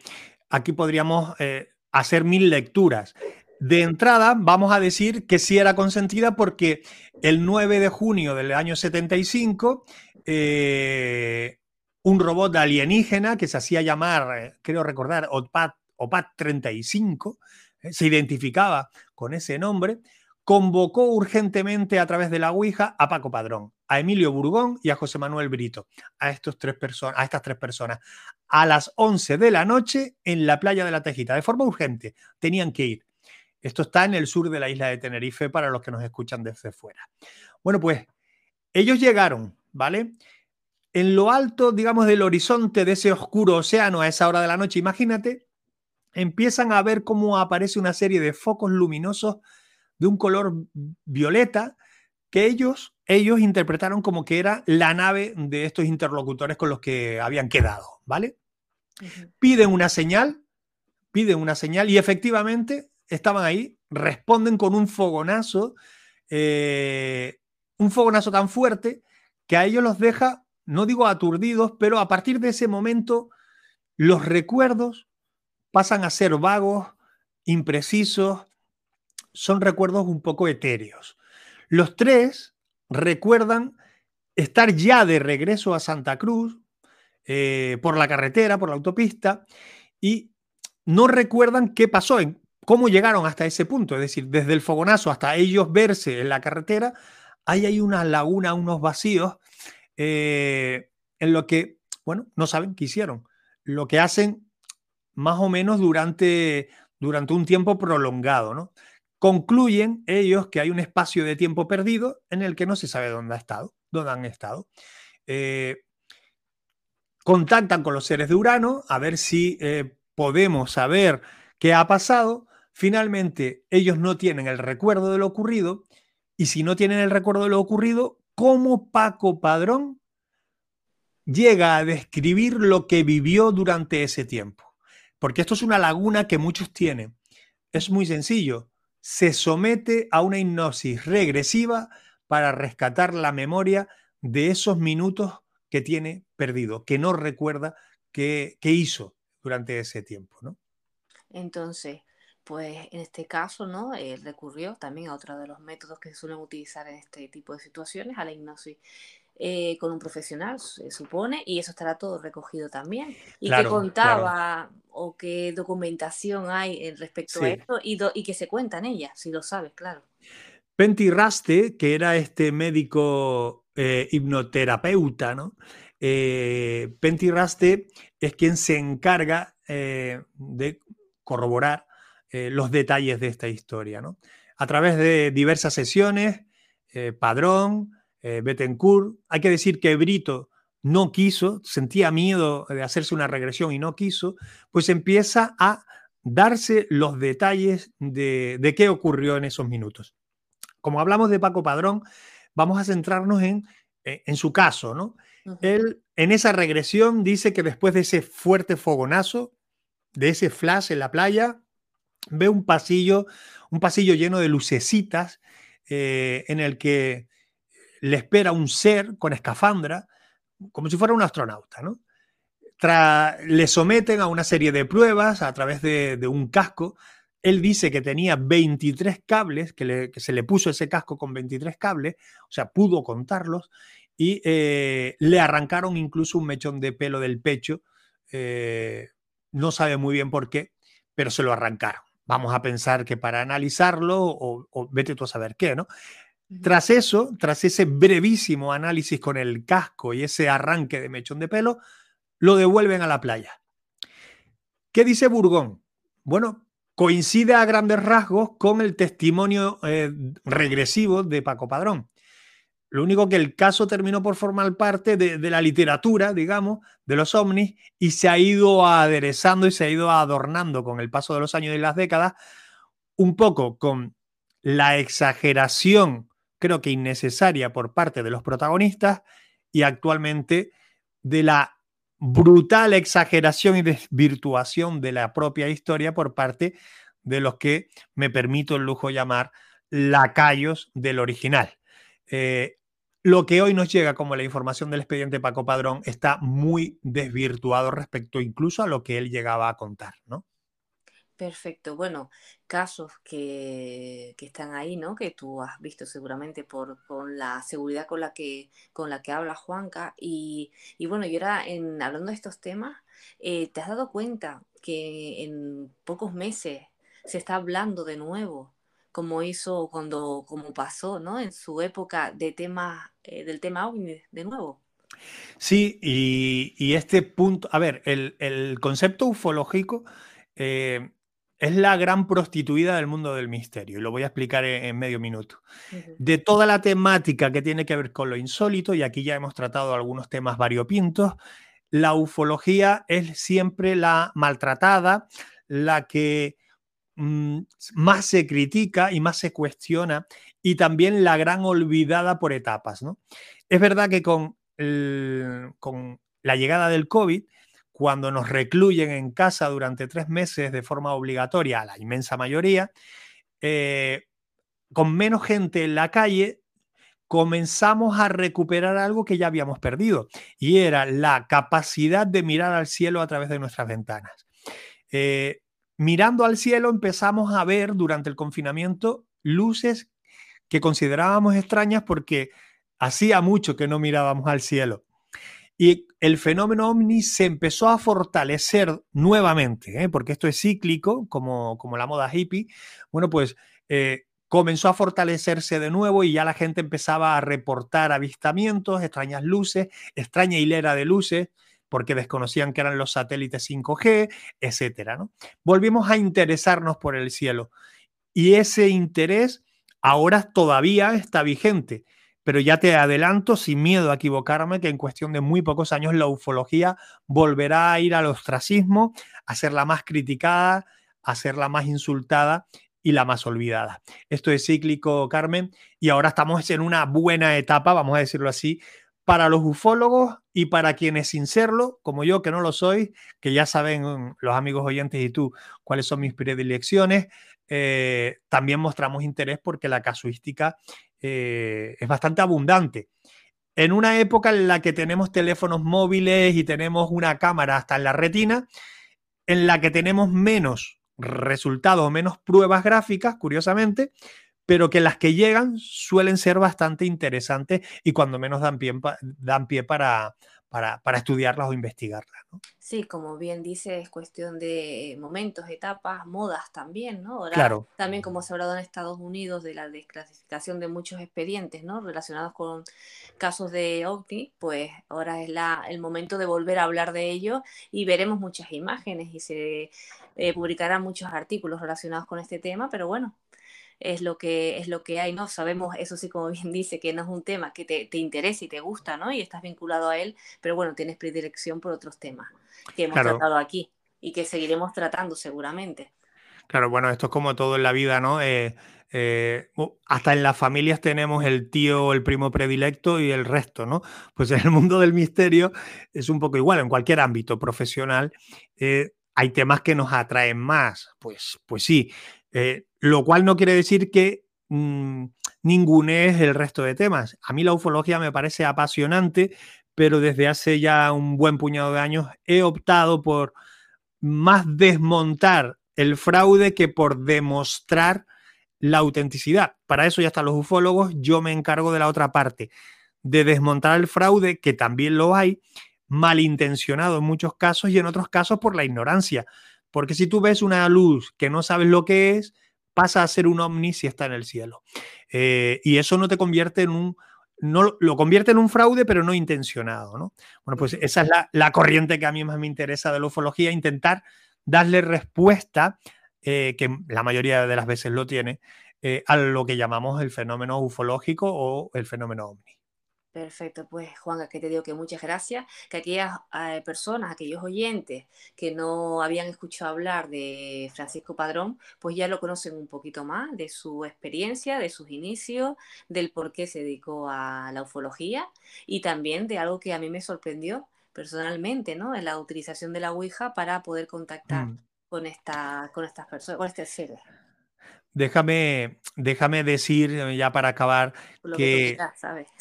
aquí podríamos eh, hacer mil lecturas. De entrada, vamos a decir que sí era consentida porque el 9 de junio del año 75, eh, un robot alienígena que se hacía llamar, eh, creo recordar, OPAT, OPAT 35, eh, se identificaba con ese nombre, convocó urgentemente a través de la Ouija a Paco Padrón, a Emilio Burgón y a José Manuel Brito, a, estos tres a estas tres personas, a las 11 de la noche en la playa de la Tejita, de forma urgente. Tenían que ir. Esto está en el sur de la isla de Tenerife para los que nos escuchan desde fuera. Bueno, pues ellos llegaron, ¿vale? En lo alto, digamos, del horizonte de ese oscuro océano a esa hora de la noche, imagínate, empiezan a ver cómo aparece una serie de focos luminosos de un color violeta que ellos, ellos interpretaron como que era la nave de estos interlocutores con los que habían quedado, ¿vale? Piden una señal, piden una señal y efectivamente estaban ahí, responden con un fogonazo, eh, un fogonazo tan fuerte que a ellos los deja, no digo aturdidos, pero a partir de ese momento los recuerdos pasan a ser vagos, imprecisos, son recuerdos un poco etéreos. Los tres recuerdan estar ya de regreso a Santa Cruz eh, por la carretera, por la autopista, y no recuerdan qué pasó, cómo llegaron hasta ese punto. Es decir, desde el fogonazo hasta ellos verse en la carretera, ahí hay una laguna, unos vacíos eh, en lo que, bueno, no saben qué hicieron. Lo que hacen más o menos durante, durante un tiempo prolongado, ¿no? Concluyen ellos que hay un espacio de tiempo perdido en el que no se sabe dónde ha estado, dónde han estado. Eh, contactan con los seres de Urano a ver si eh, podemos saber qué ha pasado. Finalmente, ellos no tienen el recuerdo de lo ocurrido y si no tienen el recuerdo de lo ocurrido, ¿cómo Paco Padrón llega a describir lo que vivió durante ese tiempo? Porque esto es una laguna que muchos tienen. Es muy sencillo. Se somete a una hipnosis regresiva para rescatar la memoria de esos minutos que tiene perdido, que no recuerda qué, hizo durante ese tiempo, ¿no? Entonces, pues en este caso, ¿no? Él recurrió también a otro de los métodos que se suelen utilizar en este tipo de situaciones, a la hipnosis eh, con un profesional, se supone, y eso estará todo recogido también. ¿Y qué contaba o qué documentación hay respecto a esto y, y qué se cuenta en ella, si lo sabes, claro? Penty Raste, que era este médico eh, hipnoterapeuta, ¿no? Eh, Raste es quien se encarga eh, de corroborar los detalles de esta historia, ¿no? A través de diversas sesiones, Padrón, Bettencourt, hay que decir que Brito no quiso, sentía miedo de hacerse una regresión y no quiso, pues empieza a darse los detalles de qué ocurrió en esos minutos como hablamos de Paco Padrón, vamos a centrarnos en, eh, en su caso, ¿no? Él en esa regresión dice que después de ese fuerte fogonazo, de ese flash en la playa, ve un pasillo, un pasillo lleno de lucecitas eh, en el que le espera un ser con escafandra, como si fuera un astronauta, ¿no? le someten a una serie de pruebas a través de, un casco él dice que tenía 23 cables, que, se le puso ese casco con 23 cables, o sea, pudo contarlos, y eh, le arrancaron incluso un mechón de pelo del pecho. Eh, no sabe muy bien por qué, pero se lo arrancaron. Vamos a pensar que para analizarlo, o, vete tú a saber qué, ¿no? Tras eso, tras ese brevísimo análisis con el casco y ese arranque de mechón de pelo, lo devuelven a la playa. ¿Qué dice Burgón? Bueno, coincide a grandes rasgos con el testimonio eh, regresivo de Paco Padrón. Lo único que el caso terminó por formar parte de, la literatura, digamos, de los ovnis y se ha ido aderezando y se ha ido adornando con el paso de los años y las décadas, un poco con la exageración, creo que innecesaria por parte de los protagonistas y actualmente de la brutal exageración y desvirtuación de la propia historia por parte de los que me permito el lujo llamar lacayos del original. Eh, lo que hoy nos llega como la información del expediente Paco Padrón está muy desvirtuado respecto incluso a lo que él llegaba a contar, ¿no? Perfecto. Bueno, casos que, están ahí, ¿no? Que tú has visto seguramente por con la seguridad con la que con la que habla Juanca y, y bueno, y ahora en hablando de estos temas, eh, ¿te has dado cuenta que en pocos meses se está hablando de nuevo, como hizo cuando como pasó, ¿no? En su época de tema eh, del tema OVNI de nuevo? Sí, y, este punto, a ver, el, concepto ufológico eh, es la gran prostituida del mundo del misterio, y lo voy a explicar en, medio minuto. De toda la temática que tiene que ver con lo insólito, y aquí ya hemos tratado algunos temas variopintos, la ufología es siempre la maltratada, la que mm, más se critica y más se cuestiona, y también la gran olvidada por etapas. ¿no? Es verdad que con, con la llegada del COVID, cuando nos recluyen en casa durante tres meses de forma obligatoria, a la inmensa mayoría, eh, con menos gente en la calle, comenzamos a recuperar algo que ya habíamos perdido, y era la capacidad de mirar al cielo a través de nuestras ventanas. Eh, mirando al cielo empezamos a ver durante el confinamiento luces que considerábamos extrañas porque hacía mucho que no mirábamos al cielo. Y el fenómeno ovni se empezó a fortalecer nuevamente, ¿eh? porque esto es cíclico, como, como la moda hippie. Bueno, pues eh, comenzó a fortalecerse de nuevo y ya la gente empezaba a reportar avistamientos, extrañas luces, extraña hilera de luces, porque desconocían que eran los satélites 5G, etcétera. ¿no? Volvimos a interesarnos por el cielo y ese interés ahora todavía está vigente. Pero ya te adelanto, sin miedo a equivocarme, que en cuestión de muy pocos años la ufología volverá a ir al ostracismo, a ser la más criticada, a ser la más insultada y la más olvidada. Esto es cíclico, Carmen, y ahora estamos en una buena etapa, vamos a decirlo así, para los ufólogos y para quienes sin serlo, como yo que no lo soy, que ya saben los amigos oyentes y tú cuáles son mis predilecciones, eh, también mostramos interés porque la casuística eh, es bastante abundante. En una época en la que tenemos teléfonos móviles y tenemos una cámara hasta en la retina, en la que tenemos menos resultados, menos pruebas gráficas, curiosamente, pero que las que llegan suelen ser bastante interesantes y cuando menos dan pie, dan pie para, para, para estudiarlas o investigarlas. ¿no? Sí, como bien dice, es cuestión de momentos, etapas, modas también, ¿no? Ahora, claro. También como se ha hablado en Estados Unidos de la desclasificación de muchos expedientes, ¿no? Relacionados con casos de OVNI, pues ahora es la, el momento de volver a hablar de ello y veremos muchas imágenes y se eh, publicarán muchos artículos relacionados con este tema, pero bueno, es lo que es lo que hay, ¿no? Sabemos, eso sí, como bien <laughs> dice, que no es un tema que te, te interesa y te gusta, ¿no? Y estás vinculado a él, pero bueno, tienes predilección por otros temas que hemos Claro. tratado aquí y que seguiremos tratando seguramente. Claro, bueno, esto es como todo en la vida, ¿no? Eh, eh, hasta en las familias tenemos el tío, el primo predilecto y el resto, ¿no? Pues en el mundo del misterio es un poco igual, en cualquier ámbito profesional eh, hay temas que nos atraen más, pues, pues sí, lo cual no quiere decir que mm, ningunees el resto de temas. A mí la ufología me parece apasionante, pero desde hace ya un buen puñado de años he optado por más desmontar el fraude que por demostrar la autenticidad. Para eso ya están los ufólogos, yo me encargo de la otra parte, de desmontar el fraude, que también lo hay, malintencionado en muchos casos y en otros casos por la ignorancia. Porque si tú ves una luz que no sabes lo que es, pasa a ser un ovni si está en el cielo. Eh, y eso no te convierte en un... No, lo convierte en un fraude, pero no intencionado. ¿no? Bueno, pues esa es la, la corriente que a mí más me interesa de la ufología, intentar darle respuesta, eh, que la mayoría de las veces lo tiene, eh, a lo que llamamos el fenómeno ufológico o el fenómeno ovni. Perfecto, pues Juan, que te digo que muchas gracias, que aquellas eh, personas, aquellos oyentes que no habían escuchado hablar de Francisco Padrón, pues ya lo conocen un poquito más de su experiencia, de sus inicios, del por qué se dedicó a la ufología y también de algo que a mí me sorprendió personalmente, ¿no? En la utilización de la Ouija para poder contactar Mm. con, esta, con estas personas, con este ser, Déjame, déjame decir, ya para acabar, lo que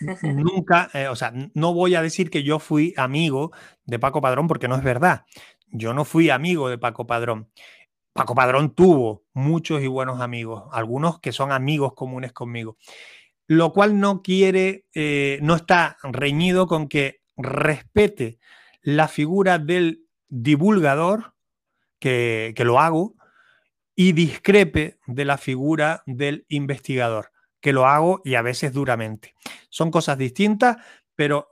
<laughs> nunca, eh, o sea, no voy a decir que yo fui amigo de Paco Padrón porque no es verdad. Yo no fui amigo de Paco Padrón. Paco Padrón tuvo muchos y buenos amigos, algunos que son amigos comunes conmigo, lo cual no quiere, eh, no está reñido con que respete la figura del divulgador, que, que lo hago, y discrepe de la figura del investigador, que lo hago y a veces duramente. Son cosas distintas, pero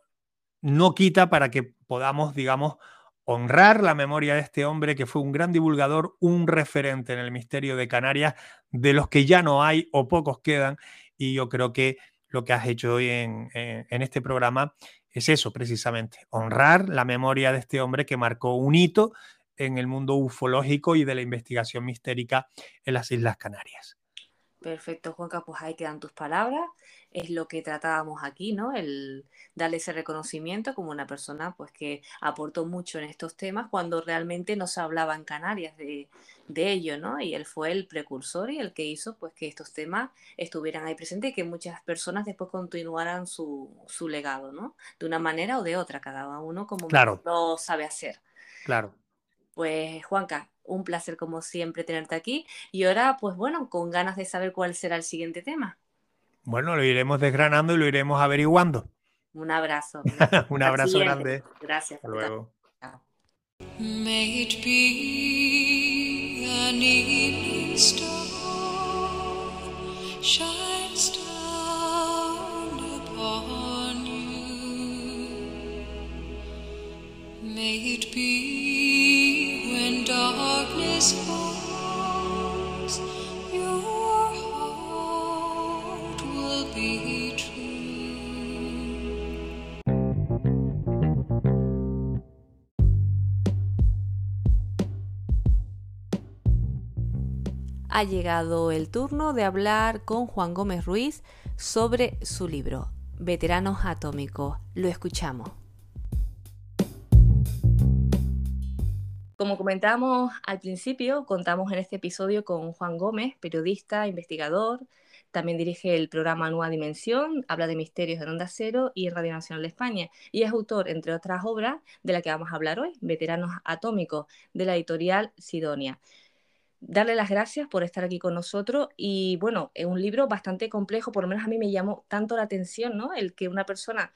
no quita para que podamos, digamos, honrar la memoria de este hombre que fue un gran divulgador, un referente en el misterio de Canarias, de los que ya no hay o pocos quedan. Y yo creo que lo que has hecho hoy en, en- este programa es eso, precisamente, honrar la memoria de este hombre que marcó un hito en el mundo ufológico y de la investigación mistérica en las Islas Canarias. Perfecto, Juanca, pues ahí quedan tus palabras. Es lo que tratábamos aquí, ¿no? El darle ese reconocimiento como una persona pues que aportó mucho en estos temas cuando realmente no se hablaba en Canarias de, de ello, ¿no? Y él fue el precursor y el que hizo pues que estos temas estuvieran ahí presentes y que muchas personas después continuaran su, su legado, ¿no? De una manera o de otra, cada uno como Claro. lo sabe hacer. Claro. Pues Juanca, un placer como siempre tenerte aquí y ahora pues bueno, con ganas de saber cuál será el siguiente tema. Bueno, lo iremos desgranando y lo iremos averiguando. Un abrazo. <laughs> Un Hasta abrazo siguiente. grande. Gracias. Hasta luego. Chao. May it be an evening star shines down upon you. May it be Ha llegado el turno de hablar con Juan Gómez Ruiz sobre su libro, Veteranos Atómicos. Lo escuchamos. Como comentábamos al principio, contamos en este episodio con Juan Gómez, periodista, investigador, también dirige el programa Nueva Dimensión, habla de misterios en Onda Cero y en Radio Nacional de España, y es autor, entre otras obras, de la que vamos a hablar hoy, Veteranos Atómicos, de la editorial Sidonia. Darle las gracias por estar aquí con nosotros y bueno, es un libro bastante complejo, por lo menos a mí me llamó tanto la atención, ¿no? El que una persona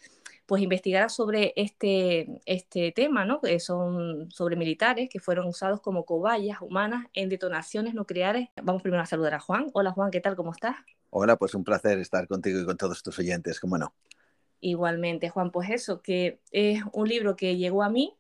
pues investigara sobre este, este tema, ¿no? Que son sobre militares que fueron usados como cobayas humanas en detonaciones nucleares. Vamos primero a saludar a Juan. Hola Juan, ¿qué tal? ¿Cómo estás? Hola, pues un placer estar contigo y con todos tus oyentes, cómo no. Igualmente, Juan, pues eso, que es un libro que llegó a mí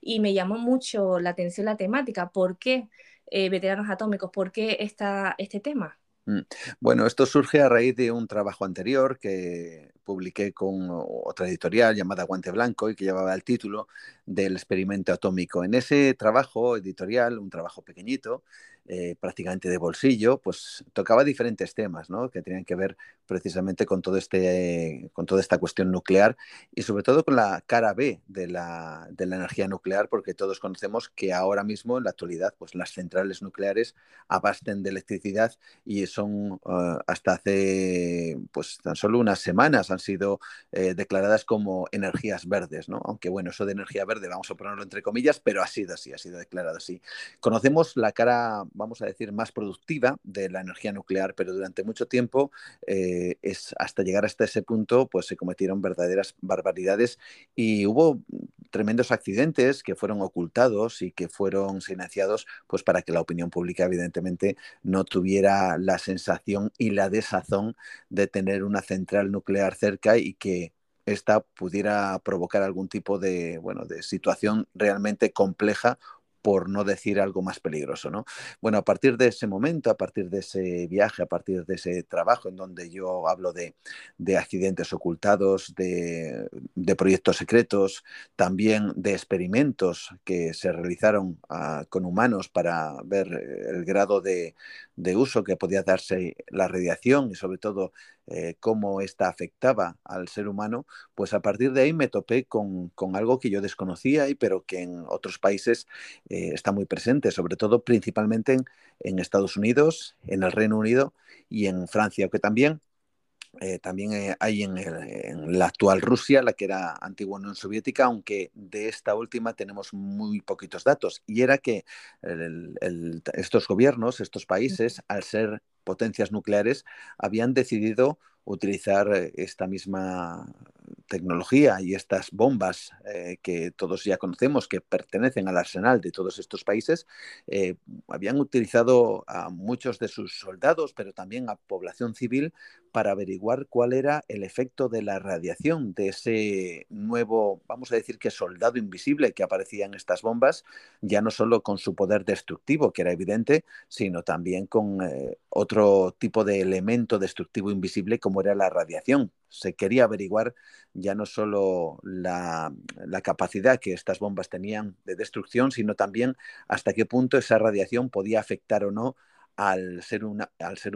y me llamó mucho la atención la temática. ¿Por qué? eh, veteranos atómicos. ¿Por qué esta, este tema? Mm. Bueno, esto surge a raíz de un trabajo anterior que publiqué con otra editorial llamada Guante Blanco y que llevaba el título del experimento atómico. En ese trabajo editorial, un trabajo pequeñito, eh, prácticamente de bolsillo, pues tocaba diferentes temas, ¿no? Que tenían que ver precisamente con todo este, con toda esta cuestión nuclear y sobre todo con la cara B de la, de la energía nuclear, porque todos conocemos que ahora mismo, en la actualidad, pues las centrales nucleares abasten de electricidad y son uh, hasta hace, pues tan solo unas semanas han sido eh, declaradas como energías verdes, ¿no? Aunque bueno, eso de energía verde vamos a ponerlo entre comillas, pero ha sido así, ha sido declarado así. Conocemos la cara vamos a decir, más productiva de la energía nuclear, pero durante mucho tiempo, eh, es, hasta llegar hasta ese punto, pues se cometieron verdaderas barbaridades y hubo tremendos accidentes que fueron ocultados y que fueron silenciados, pues para que la opinión pública, evidentemente, no tuviera la sensación y la desazón de tener una central nuclear cerca y que esta pudiera provocar algún tipo de, bueno, de situación realmente compleja por no decir algo más peligroso, ¿no? Bueno, a partir de ese momento, a partir de ese viaje, a partir de ese trabajo en donde yo hablo de, de accidentes ocultados, de, de, proyectos secretos, también de experimentos que se realizaron uh, con humanos para ver el grado de, de, uso que podía darse la radiación y sobre todo eh, cómo esta afectaba al ser humano, pues a partir de ahí me topé con, con algo que yo desconocía, y, pero que en otros países eh, está muy presente, sobre todo principalmente en, en, Estados Unidos, en el Reino Unido y en Francia, que también eh, también eh, hay en, el, en, la actual Rusia, la que era antigua Unión Soviética, aunque de esta última tenemos muy poquitos datos. Y era que el, el, estos gobiernos, estos países, al ser potencias nucleares, habían decidido utilizar esta misma tecnología y estas bombas eh, que todos ya conocemos que pertenecen al arsenal de todos estos países, eh, habían utilizado a muchos de sus soldados, pero también a población civil, para averiguar cuál era el efecto de la radiación de ese nuevo, vamos a decir que soldado invisible que aparecía en estas bombas, ya no solo con su poder destructivo, que era evidente, sino también con eh, otro tipo de elemento destructivo invisible como era la radiación. Se quería averiguar ya no solo la, capacidad que estas bombas tenían de destrucción, sino también hasta qué punto esa radiación podía afectar o no al ser,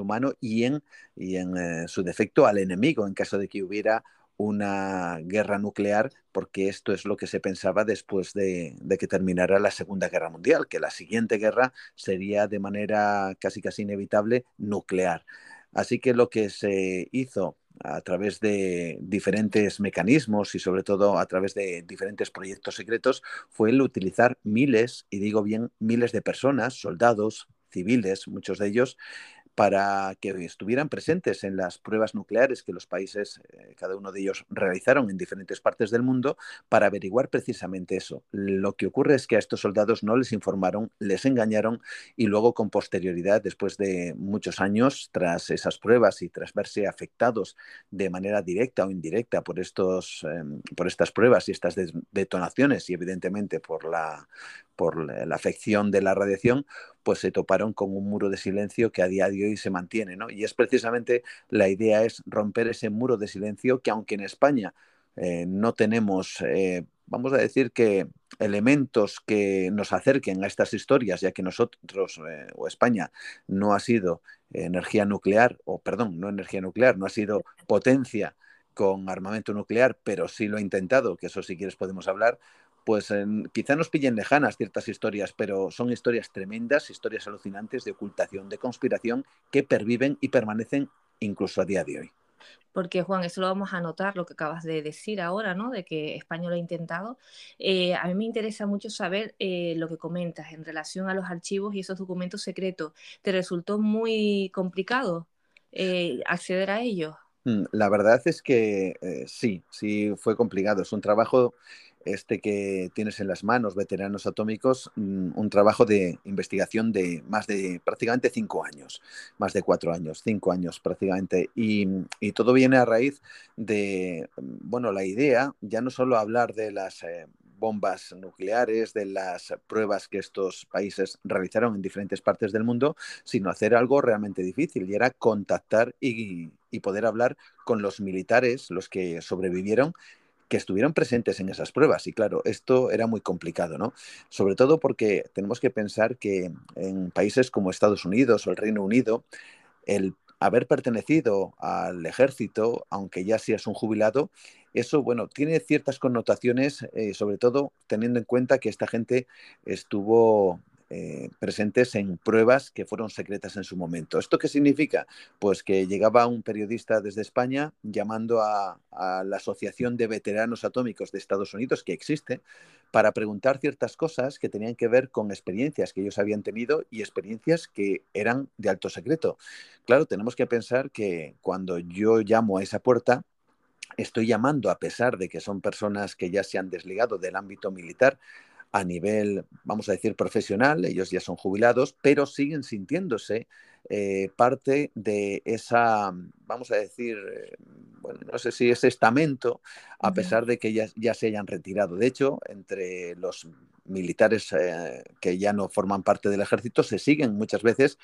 humano y en, y en eh, su defecto al enemigo en caso de que hubiera una guerra nuclear, porque esto es lo que se pensaba después de, de, que terminara la Segunda Guerra Mundial, que la siguiente guerra sería de manera casi casi inevitable nuclear. Así que lo que se hizo a través de diferentes mecanismos y sobre todo a través de diferentes proyectos secretos fue el utilizar miles, y digo bien, miles de personas, soldados, civiles, muchos de ellos, para que estuvieran presentes en las pruebas nucleares que los países, eh, cada uno de ellos, realizaron en diferentes partes del mundo para averiguar precisamente eso. Lo que ocurre es que a estos soldados no les informaron, les engañaron y luego con posterioridad, después de muchos años, tras esas pruebas y tras verse afectados de manera directa o indirecta por, estos, eh, por estas pruebas y estas detonaciones y evidentemente por la, por la afección de la radiación, pues se toparon con un muro de silencio que a día de hoy se mantiene, ¿no? Y es precisamente la idea es romper ese muro de silencio que aunque en España eh, no tenemos, eh, vamos a decir que elementos que nos acerquen a estas historias, ya que nosotros eh, o España no ha sido energía nuclear, o perdón, no energía nuclear, no ha sido <laughs> potencia con armamento nuclear, pero sí lo ha intentado, que eso si quieres podemos hablar, pues quizá nos pillen lejanas ciertas historias, pero son historias tremendas, historias alucinantes de ocultación, de conspiración, que perviven y permanecen incluso a día de hoy. Porque, Juan, eso lo vamos a notar, lo que acabas de decir ahora, ¿no? De que España lo ha intentado. Eh, a mí me interesa mucho saber eh, lo que comentas en relación a los archivos y esos documentos secretos. ¿Te resultó muy complicado eh, acceder a ellos? Mm, la verdad es que sí, sí fue complicado. Es un trabajo este que tienes en las manos, veteranos atómicos, mm, un trabajo de investigación de más de prácticamente cinco años, más de cuatro años, cinco años prácticamente. Y, y todo viene a raíz de, mm, bueno, la idea, ya no solo hablar de las eh, bombas nucleares, de las pruebas que estos países realizaron en diferentes partes del mundo, sino hacer algo realmente difícil y era contactar y poder hablar con los militares, los que sobrevivieron que estuvieron presentes en esas pruebas. Y claro, esto era muy complicado, ¿no? Sobre todo porque tenemos que pensar que en países como Estados Unidos o el Reino Unido, el haber pertenecido al ejército, aunque ya seas un jubilado, eso, bueno, tiene ciertas connotaciones, eh, sobre todo teniendo en cuenta que esta gente estuvo eh, presentes en pruebas que fueron secretas en su momento. ¿Esto qué significa? Pues que llegaba un periodista desde España llamando a, a la Asociación de Veteranos Atómicos de Estados Unidos, que existe, para preguntar ciertas cosas que tenían que ver con experiencias que ellos habían tenido y experiencias que eran de alto secreto. Claro, tenemos que pensar que cuando yo llamo a esa puerta, estoy llamando a pesar de que son personas que ya se han desligado del ámbito militar, a nivel, vamos a decir, profesional, ellos ya son jubilados, pero siguen sintiéndose eh, parte de esa, vamos a decir, eh, bueno, no sé si es estamento, a pesar de que ya, ya se hayan retirado. De hecho, entre los militares eh, que ya no forman parte del ejército se siguen muchas veces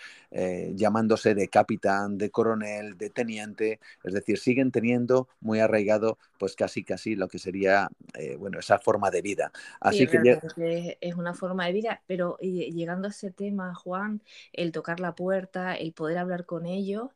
llamándose de capitán, de coronel, de teniente, es decir, siguen teniendo muy arraigado pues casi casi lo que sería eh, bueno esa forma de vida. Así Sí, que ya- es una forma de vida, pero llegando a ese tema, Juan, el tocar la puerta, el poder hablar con ellos,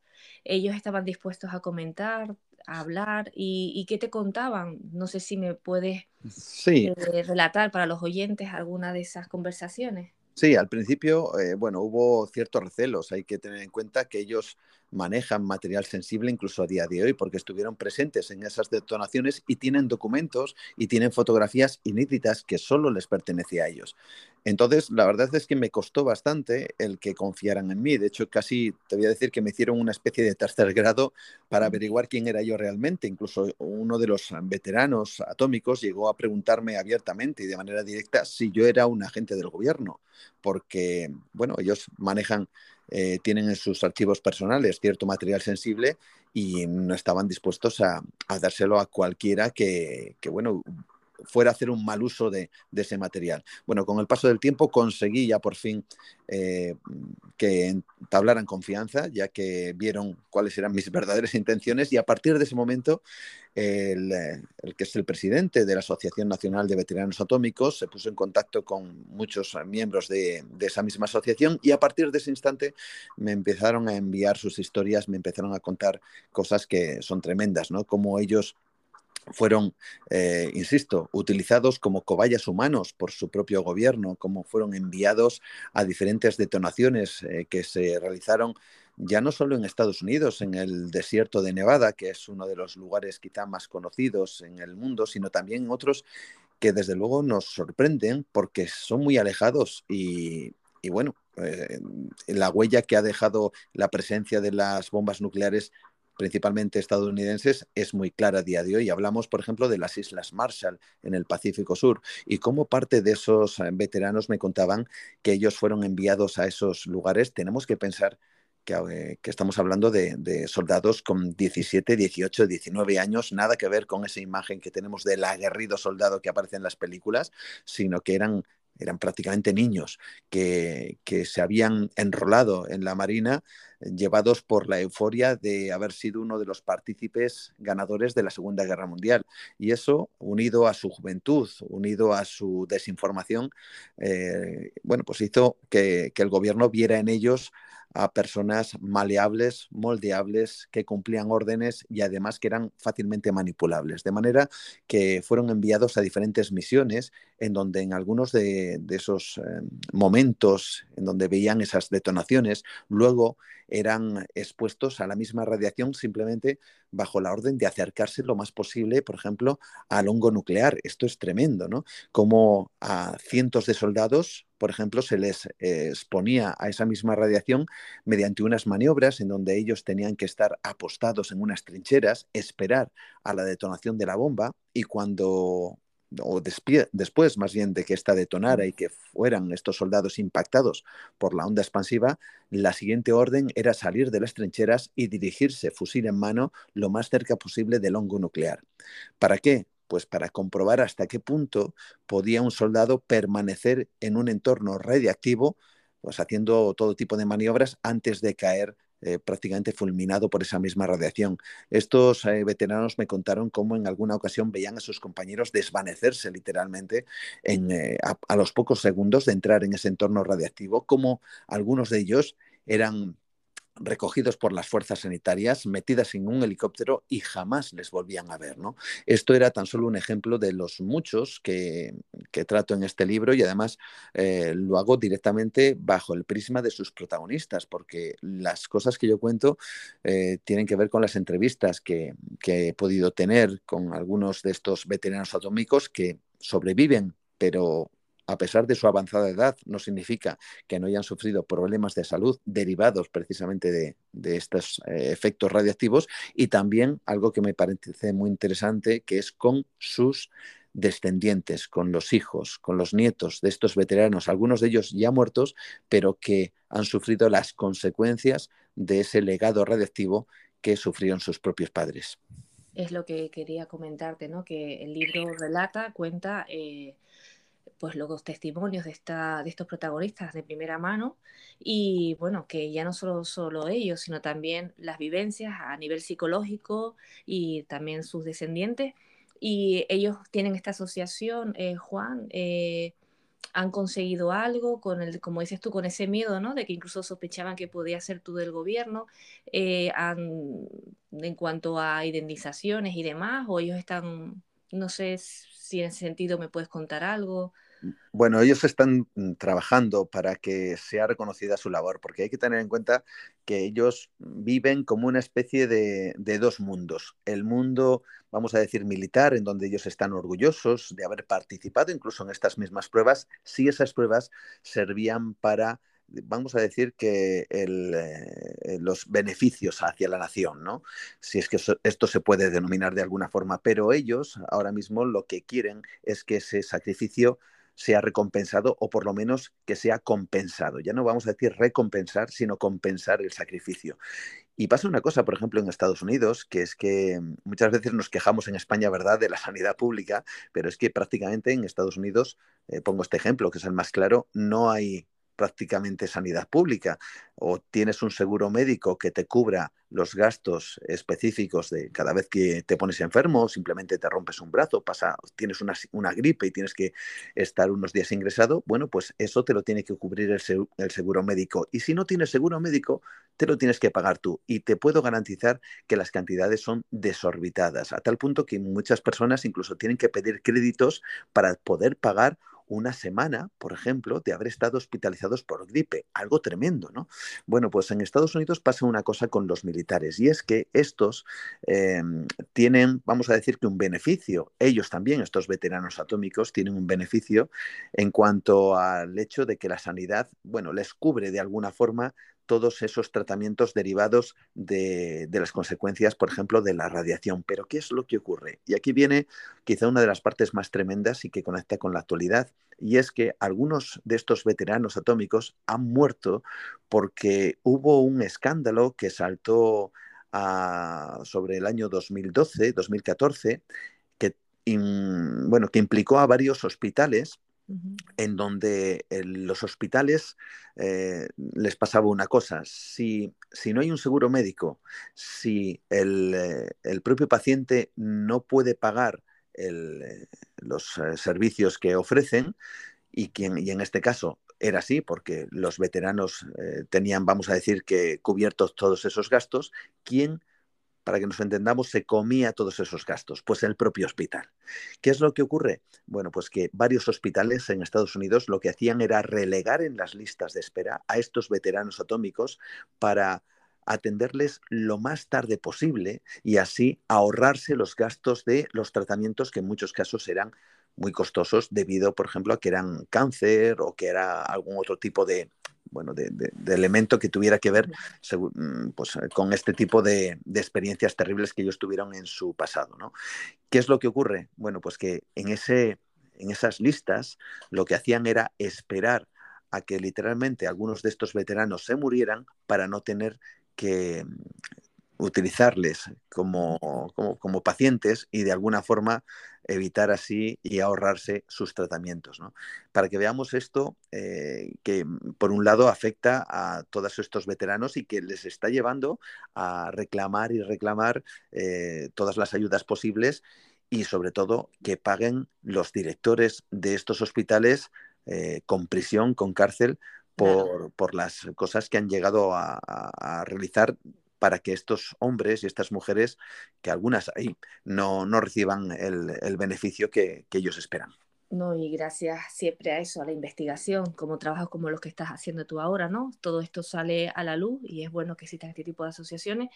ellos estaban dispuestos a comentar, a hablar, y, y ¿qué te contaban? No sé si me puedes sí, eh, relatar para los oyentes alguna de esas conversaciones. Sí, al principio, eh, bueno, hubo ciertos recelos. Hay que tener en cuenta que ellos manejan material sensible incluso a día de hoy, porque estuvieron presentes en esas detonaciones y tienen documentos y tienen fotografías inéditas que solo les pertenecía a ellos. Entonces, la verdad es que me costó bastante el que confiaran en mí. De hecho, casi te voy a decir que me hicieron una especie de tercer grado para averiguar quién era yo realmente. Incluso uno de los veteranos atómicos llegó a preguntarme abiertamente y de manera directa si yo era un agente del gobierno, porque, bueno, ellos manejan, eh, tienen en sus archivos personales cierto material sensible y no estaban dispuestos a, dárselo a cualquiera que, que, bueno, fuera a hacer un mal uso de, ese material. Bueno, con el paso del tiempo conseguí ya por fin eh, que entablaran confianza, ya que vieron cuáles eran mis <laughs> verdaderas intenciones y a partir de ese momento el, el, que es el presidente de la Asociación Nacional de Veteranos Atómicos se puso en contacto con muchos miembros de, de, esa misma asociación y a partir de ese instante me empezaron a enviar sus historias, me empezaron a contar cosas que son tremendas, ¿no? Como ellos fueron, eh, insisto, utilizados como cobayas humanos por su propio gobierno, como fueron enviados a diferentes detonaciones eh, que se realizaron ya no solo en Estados Unidos, en el desierto de Nevada, que es uno de los lugares quizá más conocidos en el mundo, sino también otros que desde luego nos sorprenden porque son muy alejados y, y bueno, eh, la huella que ha dejado la presencia de las bombas nucleares principalmente estadounidenses, es muy clara a día de hoy. Hablamos, por ejemplo, de las Islas Marshall en el Pacífico Sur y como parte de esos eh, veteranos me contaban que ellos fueron enviados a esos lugares. Tenemos que pensar que, eh, estamos hablando de, soldados con 17, 18, 19 años, nada que ver con esa imagen que tenemos del aguerrido soldado que aparece en las películas, sino que eran eran prácticamente niños que, que, se habían enrolado en la Marina llevados por la euforia de haber sido uno de los partícipes ganadores de la Segunda Guerra Mundial. Y eso, unido a su juventud, unido a su desinformación, eh, bueno, pues hizo que, que el gobierno viera en ellos a personas maleables, moldeables, que cumplían órdenes y además que eran fácilmente manipulables. De manera que fueron enviados a diferentes misiones en donde en algunos de, esos eh, momentos en donde veían esas detonaciones, luego eran expuestos a la misma radiación simplemente bajo la orden de acercarse lo más posible, por ejemplo, al hongo nuclear. Esto es tremendo, ¿no? Como a cientos de soldados, por ejemplo, se les exponía a esa misma radiación mediante unas maniobras en donde ellos tenían que estar apostados en unas trincheras, esperar a la detonación de la bomba y cuando o después más bien de que esta detonara y que fueran estos soldados impactados por la onda expansiva, la siguiente orden era salir de las trincheras y dirigirse fusil en mano lo más cerca posible del hongo nuclear. ¿Para qué? Pues para comprobar hasta qué punto podía un soldado permanecer en un entorno radiactivo, pues haciendo todo tipo de maniobras antes de caer eh, prácticamente fulminado por esa misma radiación. Estos eh, veteranos me contaron cómo en alguna ocasión veían a sus compañeros desvanecerse literalmente en, eh, a, a, los pocos segundos de entrar en ese entorno radiactivo, como algunos de ellos eran recogidos por las fuerzas sanitarias, metidas en un helicóptero y jamás les volvían a ver. ¿no? Esto era tan solo un ejemplo de los muchos que, trato en este libro y además eh, lo hago directamente bajo el prisma de sus protagonistas, porque las cosas que yo cuento eh, tienen que ver con las entrevistas que he podido tener con algunos de estos veteranos atómicos que sobreviven pero a pesar de su avanzada edad, no significa que no hayan sufrido problemas de salud derivados precisamente de, estos eh, efectos radiactivos y también algo que me parece muy interesante, que es con sus descendientes, con los hijos, con los nietos de estos veteranos, algunos de ellos ya muertos, pero que han sufrido las consecuencias de ese legado radiactivo que sufrieron sus propios padres. Es lo que quería comentarte, ¿no? Que el libro relata, cuenta eh, pues los testimonios de, esta, de estos protagonistas de primera mano y bueno, que ya no solo, solo ellos, sino también las vivencias a nivel psicológico y también sus descendientes. Y ellos tienen esta asociación, eh, Juan, eh, han conseguido algo con el, como dices tú, con ese miedo, ¿no? De que incluso sospechaban que podía ser tú del gobierno, eh, en cuanto a indemnizaciones y demás, o ellos están, no sé si en ese sentido me puedes contar algo. Bueno, ellos están mm, trabajando para que sea reconocida su labor, porque hay que tener en cuenta que ellos viven como una especie de, de, dos mundos. El mundo, vamos a decir, militar, en donde ellos están orgullosos de haber participado incluso en estas mismas pruebas, si esas pruebas servían para vamos a decir que eh, los beneficios hacia la nación, ¿no? Si es que esto se puede denominar de alguna forma, pero ellos ahora mismo lo que quieren es que ese sacrificio sea recompensado o por lo menos que sea compensado. Ya no vamos a decir recompensar, sino compensar el sacrificio. Y pasa una cosa, por ejemplo, en Estados Unidos, que es que muchas veces nos quejamos en España, ¿verdad?, de la sanidad pública, pero es que prácticamente en Estados Unidos, eh, pongo este ejemplo, que es el más claro, no hay prácticamente sanidad pública o tienes un seguro médico que te cubra los gastos específicos de cada vez que te pones enfermo o simplemente te rompes un brazo, pasa, tienes una, una, gripe y tienes que estar unos días ingresado, bueno, pues eso te lo tiene que cubrir el, el seguro médico. Y si no tienes seguro médico, te lo tienes que pagar tú. Y te puedo garantizar que las cantidades son desorbitadas, a tal punto que muchas personas incluso tienen que pedir créditos para poder pagar una semana, por ejemplo, de haber estado hospitalizados por gripe, algo tremendo, ¿no? Bueno, pues en Estados Unidos pasa una cosa con los militares y es que estos eh, tienen, vamos a decir que un beneficio, ellos también, estos veteranos atómicos, tienen un beneficio en cuanto al hecho de que la sanidad, bueno, les cubre de alguna forma todos esos tratamientos derivados de, las consecuencias, por ejemplo, de la radiación. Pero ¿qué es lo que ocurre? Y aquí viene quizá una de las partes más tremendas y que conecta con la actualidad, y es que algunos de estos veteranos atómicos han muerto porque hubo un escándalo que saltó a, sobre el año 2012, 2014, que, bueno, que implicó a varios hospitales en donde en los hospitales eh, les pasaba una cosa, si, si, no hay un seguro médico, si el, eh, el propio paciente no puede pagar eh, los servicios que ofrecen, y, quien, y en este caso era así, porque los veteranos tenían, vamos a decir, que cubiertos todos esos gastos, ¿quién para que nos entendamos, se comía todos esos gastos? Pues el propio hospital. ¿Qué es lo que ocurre? Bueno, pues que varios hospitales en Estados Unidos lo que hacían era relegar en las listas de espera a estos veteranos atómicos para atenderles lo más tarde posible y así ahorrarse los gastos de los tratamientos que en muchos casos eran muy costosos debido, por ejemplo, a que eran cáncer o que era algún otro tipo de, bueno, de, de, de, elemento que tuviera que ver mm, pues, con este tipo de, de, experiencias terribles que ellos tuvieron en su pasado. ¿no? ¿Qué es lo que ocurre? Bueno, pues que en, ese, en esas listas lo que hacían era esperar a que literalmente algunos de estos veteranos se murieran para no tener que utilizarles como, como, como, pacientes y de alguna forma evitar así y ahorrarse sus tratamientos. ¿no? Para que veamos esto, eh, que por un lado afecta a todos estos veteranos y que les está llevando a reclamar y reclamar eh, todas las ayudas posibles y sobre todo que paguen los directores de estos hospitales eh, con prisión, con cárcel, por, por, las cosas que han llegado a, a, a realizar para que estos hombres y estas mujeres, que algunas hay, no, no reciban el, el beneficio que, que, ellos esperan. No, y gracias siempre a eso, a la investigación, como trabajos como los que estás haciendo tú ahora, ¿no? Todo esto sale a la luz y es bueno que existan este tipo de asociaciones.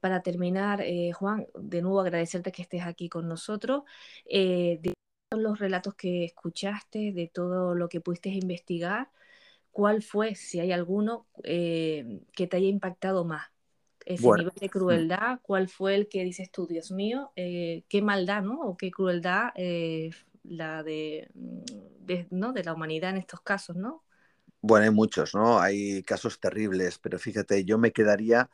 Para terminar, eh, Juan, de nuevo agradecerte que estés aquí con nosotros. Eh, de los relatos que escuchaste, de todo lo que pudiste investigar, ¿cuál fue, si hay alguno, eh, que te haya impactado más? Ese bueno. nivel de crueldad, ¿cuál fue el que dices tú, Dios mío, eh, qué maldad, ¿no? O qué crueldad eh, la de, de, ¿no? de la humanidad en estos casos, ¿no? Bueno, hay muchos, ¿no? Hay casos terribles, pero fíjate, yo me quedaría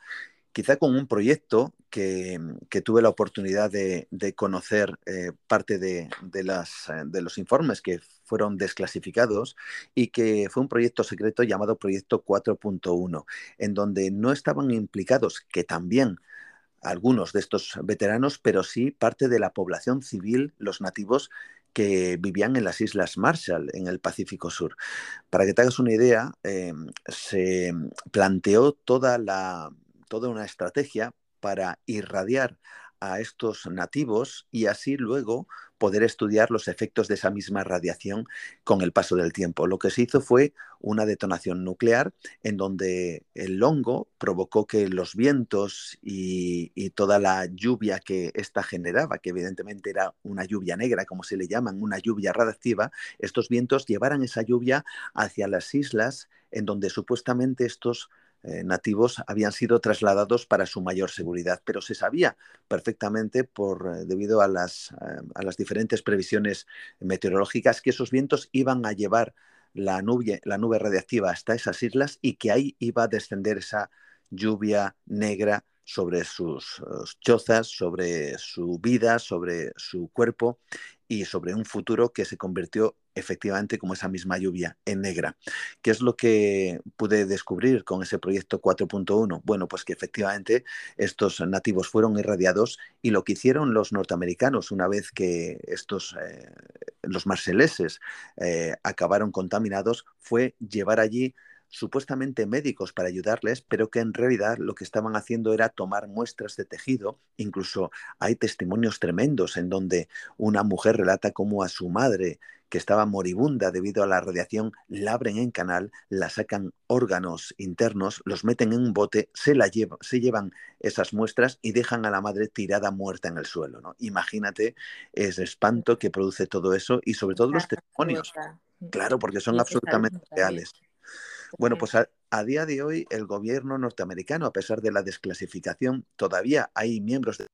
quizá con un proyecto que, que tuve la oportunidad de, conocer eh, parte eh, de los informes que fueron desclasificados y que fue un proyecto secreto llamado Proyecto 4.1, en donde no estaban implicados, que también algunos de estos veteranos, pero sí parte de la población civil, los nativos que vivían en las Islas Marshall, en el Pacífico Sur. Para que te hagas una idea, eh, se planteó toda la toda una estrategia para irradiar a estos nativos y así luego poder estudiar los efectos de esa misma radiación con el paso del tiempo. Lo que se hizo fue una detonación nuclear en donde el hongo provocó que los vientos y, toda la lluvia que ésta generaba, que evidentemente era una lluvia negra, como se le llaman, una lluvia radiactiva, estos vientos llevaran esa lluvia hacia las islas en donde supuestamente estos eh, nativos habían sido trasladados para su mayor seguridad, pero se sabía perfectamente, por, eh, debido a las, eh, a las, diferentes previsiones meteorológicas, que esos vientos iban a llevar la nube, la nube radiactiva hasta esas islas y que ahí iba a descender esa lluvia negra sobre sus chozas, sobre su vida, sobre su cuerpo y sobre un futuro que se convirtió efectivamente como esa misma lluvia en negra. ¿Qué es lo que pude descubrir con ese proyecto 4.1? Bueno, pues que efectivamente estos nativos fueron irradiados y lo que hicieron los norteamericanos una vez que estos, eh, los marseleses, eh, acabaron contaminados fue llevar allí supuestamente médicos para ayudarles, pero que en realidad lo que estaban haciendo era tomar muestras de tejido. Incluso hay testimonios tremendos en donde una mujer relata cómo a su madre, que estaba moribunda debido a la radiación, la abren en canal, la sacan órganos internos, los meten en un bote, se, la lleva, se llevan esas muestras y dejan a la madre tirada muerta en el suelo. ¿no? Imagínate ese espanto que produce todo eso y sobre todo los testimonios. Claro, porque son absolutamente reales. Bueno, pues a, a, día de hoy el gobierno norteamericano, a pesar de la desclasificación, todavía hay miembros del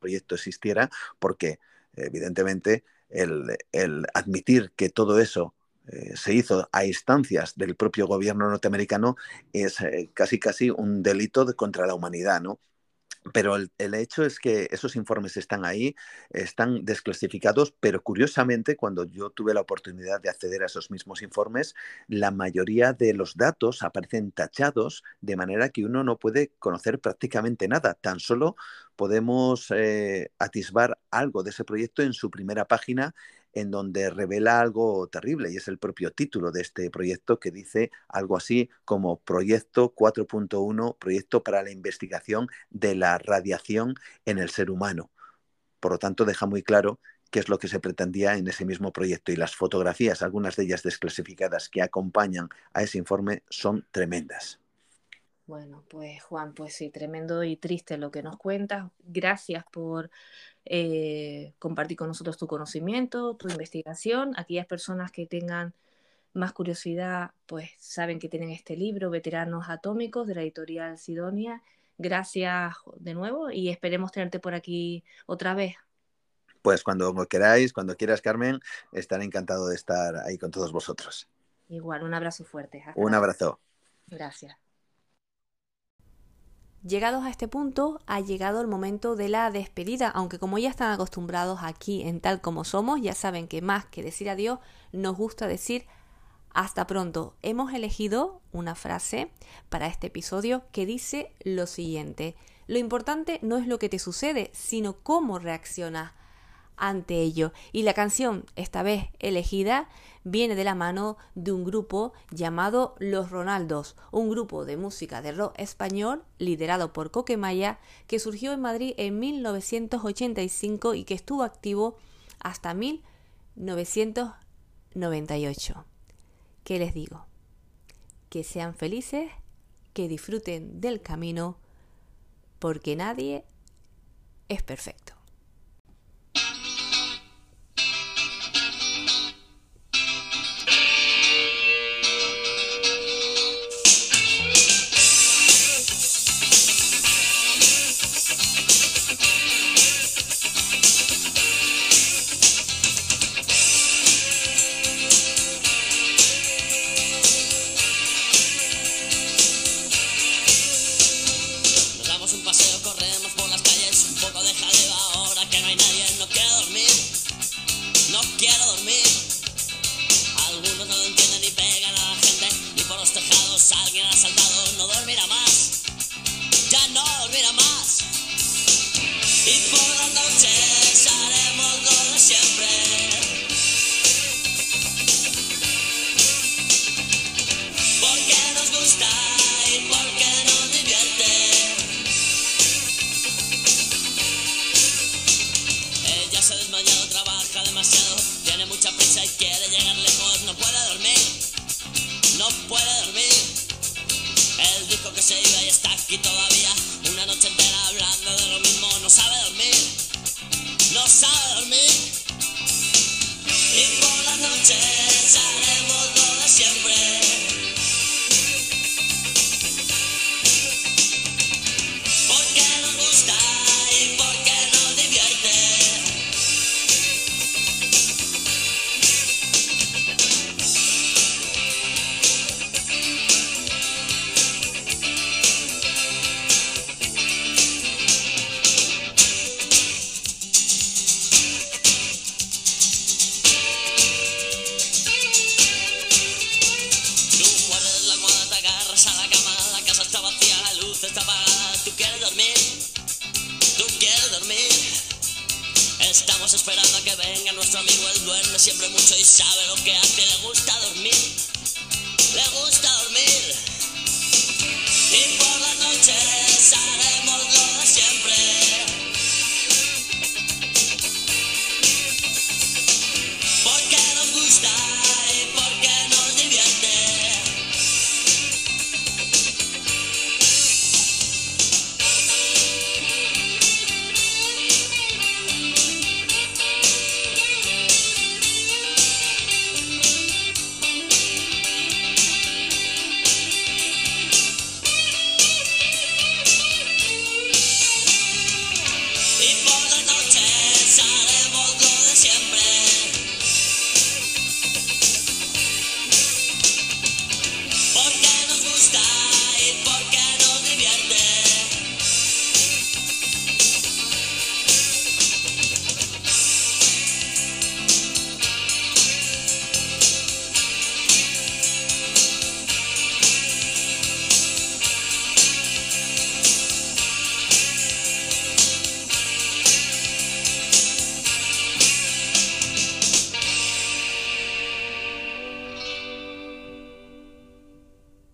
proyecto existiera porque evidentemente el, el admitir que todo eso eh, se hizo a instancias del propio gobierno norteamericano es eh, casi casi un delito de, contra la humanidad, ¿no? Pero el, el, hecho es que esos informes están ahí, están desclasificados, pero curiosamente cuando yo tuve la oportunidad de acceder a esos mismos informes, la mayoría de los datos aparecen tachados de manera que uno no puede conocer prácticamente nada, tan solo podemos eh, atisbar algo de ese proyecto en su primera página en donde revela algo terrible y es el propio título de este proyecto que dice algo así como Proyecto 4.1, Proyecto para la investigación de la radiación en el ser humano. Por lo tanto, deja muy claro qué es lo que se pretendía en ese mismo proyecto y las fotografías, algunas de ellas desclasificadas que acompañan a ese informe, son tremendas. Bueno, pues Juan, pues sí, tremendo y triste lo que nos cuentas. Gracias por eh, compartir con nosotros tu conocimiento, tu investigación. Aquellas personas que tengan más curiosidad, pues saben que tienen este libro, Veteranos Atómicos, de la editorial Sidonia. Gracias de nuevo y esperemos tenerte por aquí otra vez. Pues cuando queráis, cuando quieras, Carmen, estaré encantado de estar ahí con todos vosotros. Igual, un abrazo fuerte. Hasta un abrazo. Gracias. Llegados a este punto, ha llegado el momento de la despedida, aunque como ya están acostumbrados aquí en tal como somos, ya saben que más que decir adiós, nos gusta decir hasta pronto. Hemos elegido una frase para este episodio que dice lo siguiente, lo importante no es lo que te sucede, sino cómo reaccionas ante ello. Y la canción, esta vez elegida, viene de la mano de un grupo llamado Los Ronaldos, un grupo de música de rock español liderado por Coquemaya que surgió en Madrid en 1985 y que estuvo activo hasta 1998. ¿Qué les digo? Que sean felices, que disfruten del camino, porque nadie es perfecto. Se iba